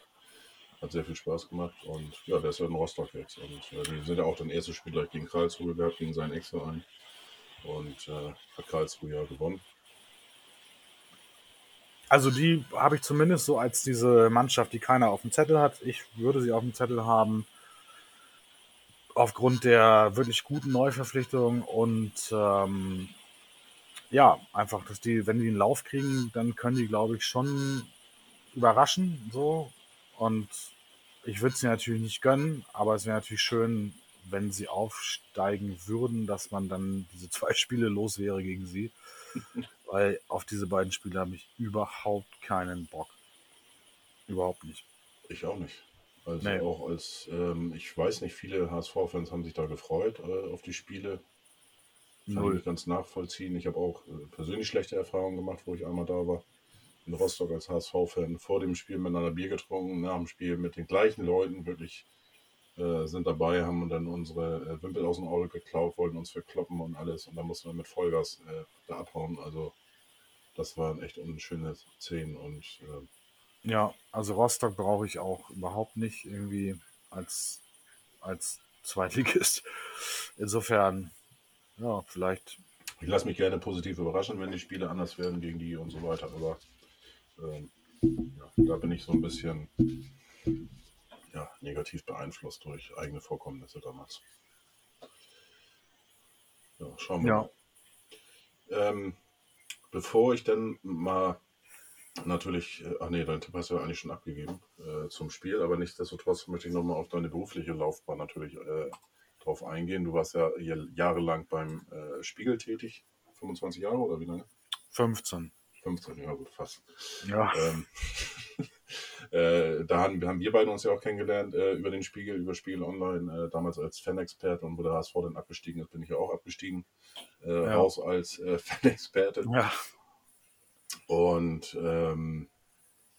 Hat sehr viel Spaß gemacht und ja, der ist ja in Rostock jetzt. Und äh, die sind ja auch dann erstes Spiel gleich gegen Karlsruhe gehabt, gegen seinen Ex-Verein. Und äh, hat Karlsruhe ja gewonnen. Also die habe ich zumindest so als diese Mannschaft, die keiner auf dem Zettel hat. Ich würde sie auf dem Zettel haben aufgrund der wirklich guten Neuverpflichtung und ähm, ja, einfach, dass die, wenn die einen Lauf kriegen, dann können die, glaube ich, schon überraschen. So. Und ich würde sie natürlich nicht gönnen, aber es wäre natürlich schön, wenn sie aufsteigen würden, dass man dann diese zwei Spiele los wäre gegen sie. Weil auf diese beiden Spiele habe ich überhaupt keinen Bock. Überhaupt nicht. Ich auch nicht. Also nee. auch als, ähm, ich weiß nicht, viele HSV-Fans haben sich da gefreut äh, auf die Spiele. Kann Null. ich ganz nachvollziehen. Ich habe auch äh, persönlich schlechte Erfahrungen gemacht, wo ich einmal da war. In Rostock als HSV-Fan vor dem Spiel miteinander Bier getrunken, nach dem Spiel mit den gleichen Leuten wirklich äh, sind dabei, haben dann unsere äh, Wimpel aus dem Auge geklaut, wollten uns verkloppen und alles und dann mussten wir mit Vollgas äh, da abhauen. Also das waren echt unschöne Szenen und äh, ja, also Rostock brauche ich auch überhaupt nicht irgendwie als, als Zweitligist. Insofern, ja, vielleicht. Ich lasse mich gerne positiv überraschen, wenn die Spiele anders werden gegen die und so weiter. Aber ähm, ja, da bin ich so ein bisschen ja, negativ beeinflusst durch eigene Vorkommnisse damals. Ja, schauen wir ja. mal. Ähm, bevor ich dann mal natürlich, äh, ach nee, dein Tipp hast du ja eigentlich schon abgegeben äh, zum Spiel, aber nichtsdestotrotz möchte ich nochmal auf deine berufliche Laufbahn natürlich äh, drauf eingehen. Du warst ja jahrelang beim äh, Spiegel tätig, 25 Jahre oder wie lange? 15. 15, ja gut, fast. Ja. Ähm, äh, da haben, haben, wir beide uns ja auch kennengelernt äh, über den Spiegel, über Spiegel Online, damals als Fanexperte und wo der HSV dann abgestiegen ist, bin ich ja auch abgestiegen, ja. raus als Fanexperte. Ja. Und ähm,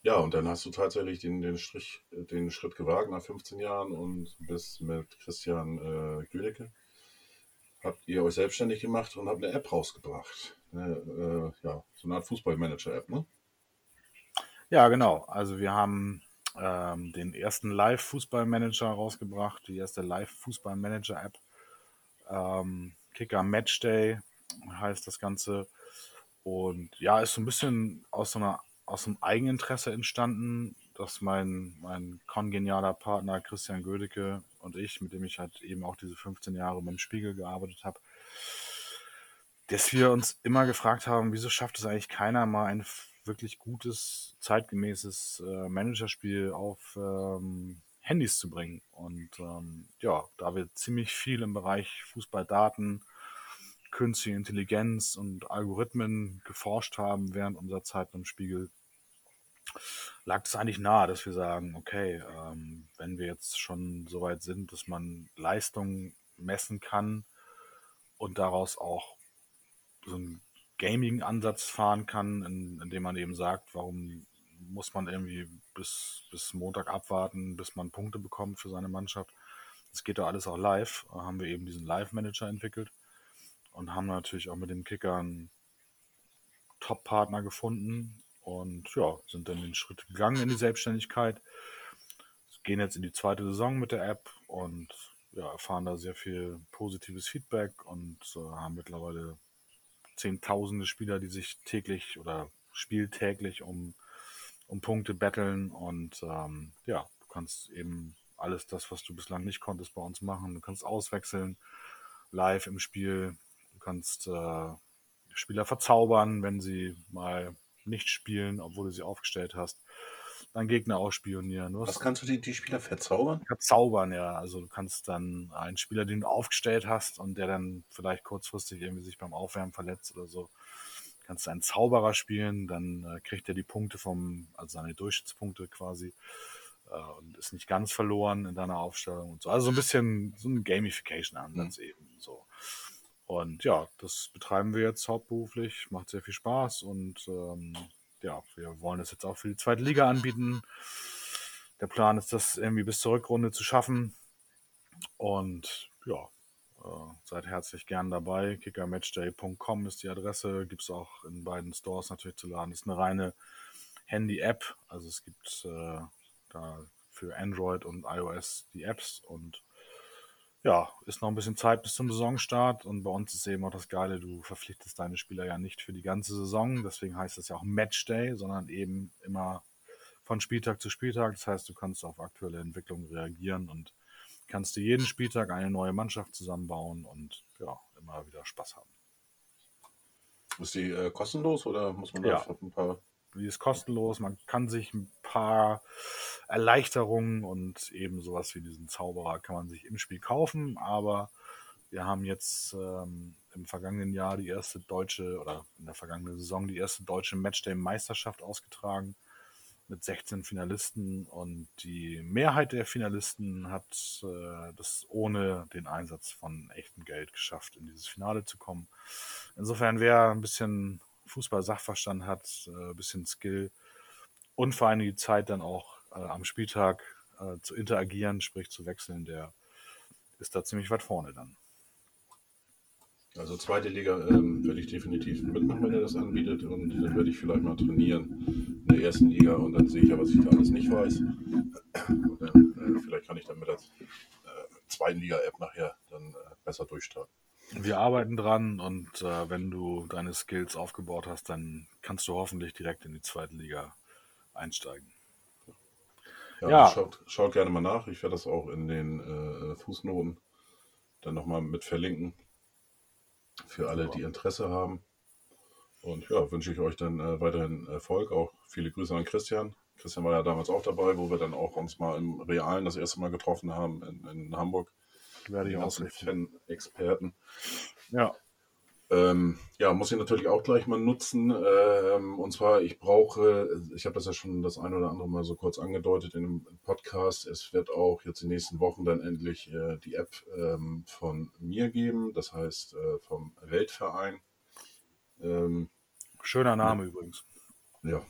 ja, und dann hast du tatsächlich den, den, Strich, den Schritt gewagt nach 15 Jahren und bist mit Christian äh, Güllecke. Habt ihr euch selbstständig gemacht und habt eine App rausgebracht. Äh, ja, so eine Art Fußballmanager-App, ne? Ja, genau. Also wir haben ähm, den ersten Live-Fußballmanager rausgebracht, die erste Live-Fußballmanager-App. Ähm, Kicker Matchday heißt das Ganze. Und ja, ist so ein bisschen aus so einer aus einem Eigeninteresse entstanden, dass mein, mein kongenialer Partner Christian Gödecke und ich, mit dem ich halt eben auch diese 15 Jahre beim Spiegel gearbeitet habe, dass wir uns immer gefragt haben, wieso schafft es eigentlich keiner mal ein wirklich gutes, zeitgemäßes äh, Managerspiel auf ähm, Handys zu bringen. Und ähm, ja, da wir ziemlich viel im Bereich Fußballdaten, künstliche Intelligenz und Algorithmen geforscht haben während unserer Zeit beim Spiegel, lag es eigentlich nahe, dass wir sagen, okay, ähm, wenn wir jetzt schon so weit sind, dass man Leistung messen kann und daraus auch so einen Gaming-Ansatz fahren kann, in, indem man eben sagt, warum muss man irgendwie bis, bis Montag abwarten, bis man Punkte bekommt für seine Mannschaft. Das geht doch alles auch live. Da haben wir eben diesen Live-Manager entwickelt und haben natürlich auch mit den Kickern Top-Partner gefunden und ja, sind dann den Schritt gegangen in die Selbstständigkeit. Gehen jetzt in die zweite Saison mit der App und ja, erfahren da sehr viel positives Feedback und äh, haben mittlerweile zehntausende Spieler, die sich täglich oder spieltäglich um, um Punkte betteln und ähm, ja, du kannst eben alles das, was du bislang nicht konntest, bei uns machen. Du kannst auswechseln live im Spiel kannst äh, Spieler verzaubern, wenn sie mal nicht spielen, obwohl du sie aufgestellt hast. Dann Gegner ausspionieren. Was kannst du die, die Spieler verzaubern? Verzaubern, ja. Also du kannst dann einen Spieler, den du aufgestellt hast und der dann vielleicht kurzfristig irgendwie sich beim Aufwärmen verletzt oder so, kannst du einen Zauberer spielen, dann äh, kriegt er die Punkte vom, also seine Durchschnittspunkte quasi äh, und ist nicht ganz verloren in deiner Aufstellung und so. Also so ein bisschen so ein Gamification-Ansatz mhm. eben so. Und ja, das betreiben wir jetzt hauptberuflich, macht sehr viel Spaß und ähm, ja, wir wollen das jetzt auch für die zweite Liga anbieten. Der Plan ist, das irgendwie bis zur Rückrunde zu schaffen. Und ja, äh, seid herzlich gern dabei. Kickermatchday.com ist die Adresse. Gibt es auch in beiden Stores natürlich zu laden. Ist eine reine Handy-App. Also es gibt äh, da für Android und iOS die Apps und ja, ist noch ein bisschen Zeit bis zum Saisonstart und bei uns ist eben auch das Geile, du verpflichtest deine Spieler ja nicht für die ganze Saison, deswegen heißt es ja auch Matchday, sondern eben immer von Spieltag zu Spieltag. Das heißt, du kannst auf aktuelle Entwicklungen reagieren und kannst dir jeden Spieltag eine neue Mannschaft zusammenbauen und ja, immer wieder Spaß haben. Ist die äh, kostenlos oder muss man da Ja. ein paar Die ist kostenlos, man kann sich ein paar Erleichterungen und eben sowas wie diesen Zauberer kann man sich im Spiel kaufen, aber wir haben jetzt ähm, im vergangenen Jahr die erste deutsche oder in der vergangenen Saison die erste deutsche Matchday-Meisterschaft ausgetragen mit 16 Finalisten. Und die Mehrheit der Finalisten hat äh, das ohne den Einsatz von echtem Geld geschafft, in dieses Finale zu kommen. Insofern, wer ein bisschen Fußball-Sachverstand hat, äh, ein bisschen Skill und vor allem die Zeit dann auch äh, am Spieltag äh, zu interagieren, sprich zu wechseln, der ist da ziemlich weit vorne dann. Also zweite Liga ähm, werde ich definitiv mitmachen, wenn er das anbietet. Und dann werde ich vielleicht mal trainieren in der ersten Liga und dann sehe ich ja, was ich da alles nicht weiß. Und dann, äh, vielleicht kann ich dann mit der äh, zweiten Liga-App nachher dann äh, besser durchstarten. Wir arbeiten dran und äh, wenn du deine Skills aufgebaut hast, dann kannst du hoffentlich direkt in die zweite Liga einsteigen. Ja, Ja. Schaut, schaut gerne mal nach. Ich werde das auch in den äh, Fußnoten dann nochmal mit verlinken. Für alle, die Interesse haben. Und ja, wünsche ich euch dann äh, weiterhin Erfolg. Auch viele Grüße an Christian. Christian war ja damals auch dabei, wo wir dann auch uns mal im Realen das erste Mal getroffen haben in, in Hamburg. Werde ich ausrichten. Fan-Experten. Ja, Ähm, ja, muss ich natürlich auch gleich mal nutzen. Ähm, und zwar, ich brauche, ich habe das ja schon das ein oder andere Mal so kurz angedeutet in einem Podcast. Es wird auch jetzt in den nächsten Wochen dann endlich äh, die App ähm, von mir geben, das heißt äh, vom Weltverein. Ähm, schöner Name übrigens. ja.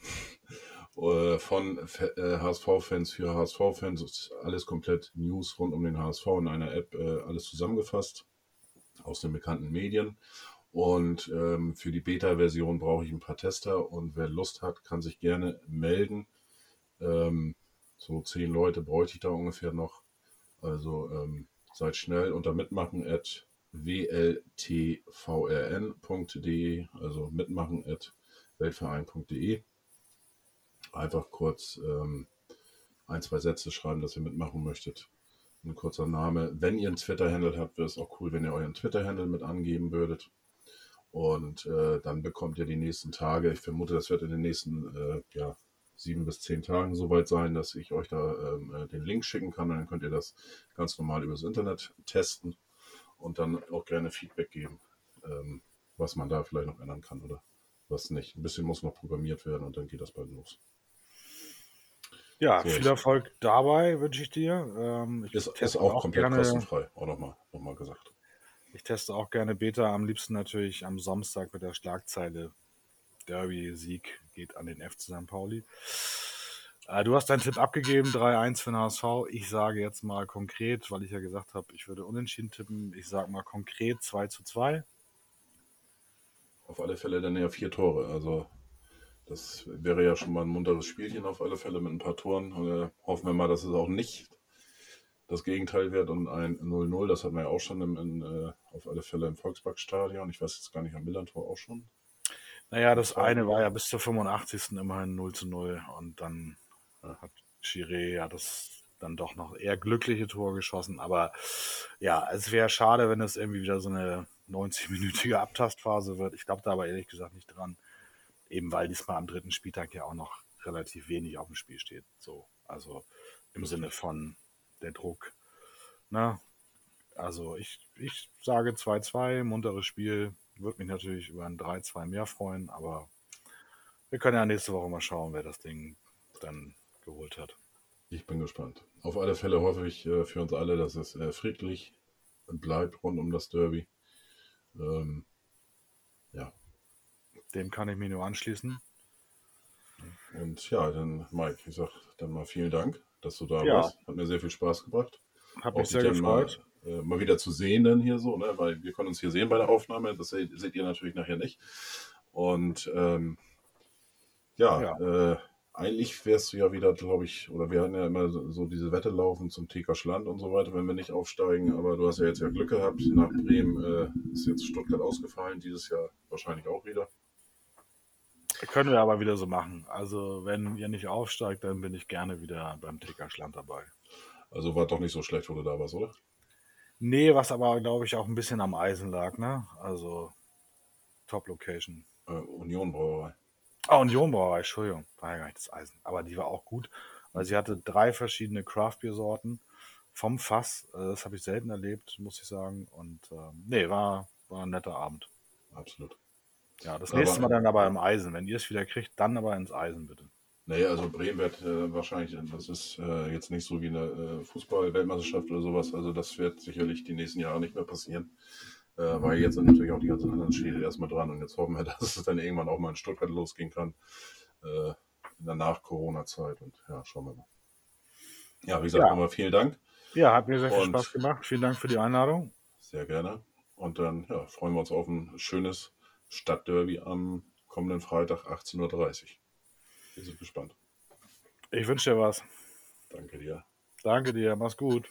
Äh, Von F- äh, HSV-Fans für HSV-Fans alles komplett News rund um den HSV in einer App, äh, alles zusammengefasst aus den bekannten Medien. Und ähm, für die Beta-Version brauche ich ein paar Tester und wer Lust hat, kann sich gerne melden. Ähm, so zehn Leute bräuchte ich da ungefähr noch. Also ähm, seid schnell unter mitmachen at wltvrn.de, also mitmachen at weltverein.de. Einfach kurz ähm, ein, zwei Sätze schreiben, dass ihr mitmachen möchtet. Ein kurzer Name. Wenn ihr einen Twitter-Handle habt, wäre es auch cool, wenn ihr euren Twitter-Handle mit angeben würdet. Und äh, dann bekommt ihr die nächsten Tage, ich vermute, das wird in den nächsten äh, ja, sieben bis zehn Tagen soweit sein, dass ich euch da ähm, äh, den Link schicken kann. Und dann könnt ihr das ganz normal übers Internet testen und dann auch gerne Feedback geben, ähm, was man da vielleicht noch ändern kann oder was nicht. Ein bisschen muss noch programmiert werden und dann geht das bald los. Ja, So, viel Erfolg dabei wünsche ich dir. Ähm, ich Ist, ist teste auch komplett gerne, kostenfrei, auch nochmal noch mal gesagt. Ich teste auch gerne Beta, am liebsten natürlich am Samstag mit der Schlagzeile Derby-Sieg geht an den FC St. Pauli. Äh, du hast deinen Tipp abgegeben, 3-1 für den HSV. Ich sage jetzt mal konkret, weil ich ja gesagt habe, ich würde unentschieden tippen. Ich sage mal konkret 2 zu 2. Auf alle Fälle dann ja vier Tore. Also das wäre ja schon mal ein munteres Spielchen auf alle Fälle mit ein paar Toren. Äh, hoffen wir mal, dass es auch nicht das Gegenteil wird und ein 0-0. Das hatten wir ja auch schon im, in, äh, auf alle Fälle im Volksparkstadion. Ich weiß jetzt gar nicht, am Millantor auch schon. Naja, das eine war ja bis zur 85. immerhin 0 zu 0 und dann äh, hat Chiré ja das dann doch noch eher glückliche Tor geschossen. Aber ja, es wäre schade, wenn es irgendwie wieder so eine 90-minütige Abtastphase wird. Ich glaube da aber ehrlich gesagt nicht dran. Eben weil diesmal am dritten Spieltag ja auch noch relativ wenig auf dem Spiel steht. So, also im Sinne von der Druck. Na, also ich, ich sage 2-2, munteres Spiel. Würde mich natürlich über ein 3-2 mehr freuen, aber wir können ja nächste Woche mal schauen, wer das Ding dann geholt hat. Ich bin gespannt. Auf alle Fälle hoffe ich äh, für uns alle, dass es äh, friedlich bleibt rund um das Derby. Ähm, Dem kann ich mich nur anschließen. und ja, dann Mike, ich sag dann mal vielen Dank, dass du da Ja. warst. Hat mir sehr viel Spaß gebracht. Auch mich sehr dann mal gefreut. äh, mal wieder zu sehen dann hier so, ne? weil wir können uns hier sehen bei der Aufnahme, das seht, seht ihr natürlich nachher nicht. Und ähm, ja, Ja. Äh, eigentlich wärst du ja wieder, glaube ich, oder wir hatten ja immer so, so diese Wette laufen zum TK Schland und so weiter, wenn wir nicht aufsteigen, aber du hast ja jetzt ja Glück gehabt, nach Bremen äh, ist jetzt Stuttgart ausgefallen, dieses Jahr wahrscheinlich auch wieder. Können wir aber wieder so machen. Also, wenn ihr nicht aufsteigt, dann bin ich gerne wieder beim TK Schland dabei. Also war doch nicht so schlecht, wo du da warst, oder? Nee, was aber, glaube ich, auch ein bisschen am Eisen lag, ne? Also, Top-Location. Äh, Union Brauerei. Ah, Union Brauerei, Entschuldigung, war ja gar nicht das Eisen. Aber die war auch gut, weil sie hatte drei verschiedene Craft-Bier-Sorten vom Fass. Äh, Das habe ich selten erlebt, muss ich sagen. Und ähm, nee, war, war ein netter Abend. Absolut. Ja, das Aber- nächste Mal dann aber im Eisen. Wenn ihr es wieder kriegt, dann aber ins Eisen, bitte. Nee, also Bremen wird äh, wahrscheinlich, das ist äh, jetzt nicht so wie eine äh, Fußball-Weltmeisterschaft oder sowas. Also das wird sicherlich die nächsten Jahre nicht mehr passieren. Äh, weil jetzt sind natürlich auch die ganzen anderen Städte erstmal dran und jetzt hoffen wir, dass es dann irgendwann auch mal in Stuttgart losgehen kann. Äh, in der Nach-Corona-Zeit und ja, schauen wir mal. Ja, wie gesagt, Ja. nochmal vielen Dank. Ja, hat mir sehr viel Und- Spaß gemacht. Vielen Dank für die Einladung. Sehr gerne. Und dann ja, freuen wir uns auf ein schönes Stadtderby am kommenden Freitag 18.30 Uhr. Wir sind gespannt. Ich wünsche dir was. Danke dir. Danke dir. Mach's gut.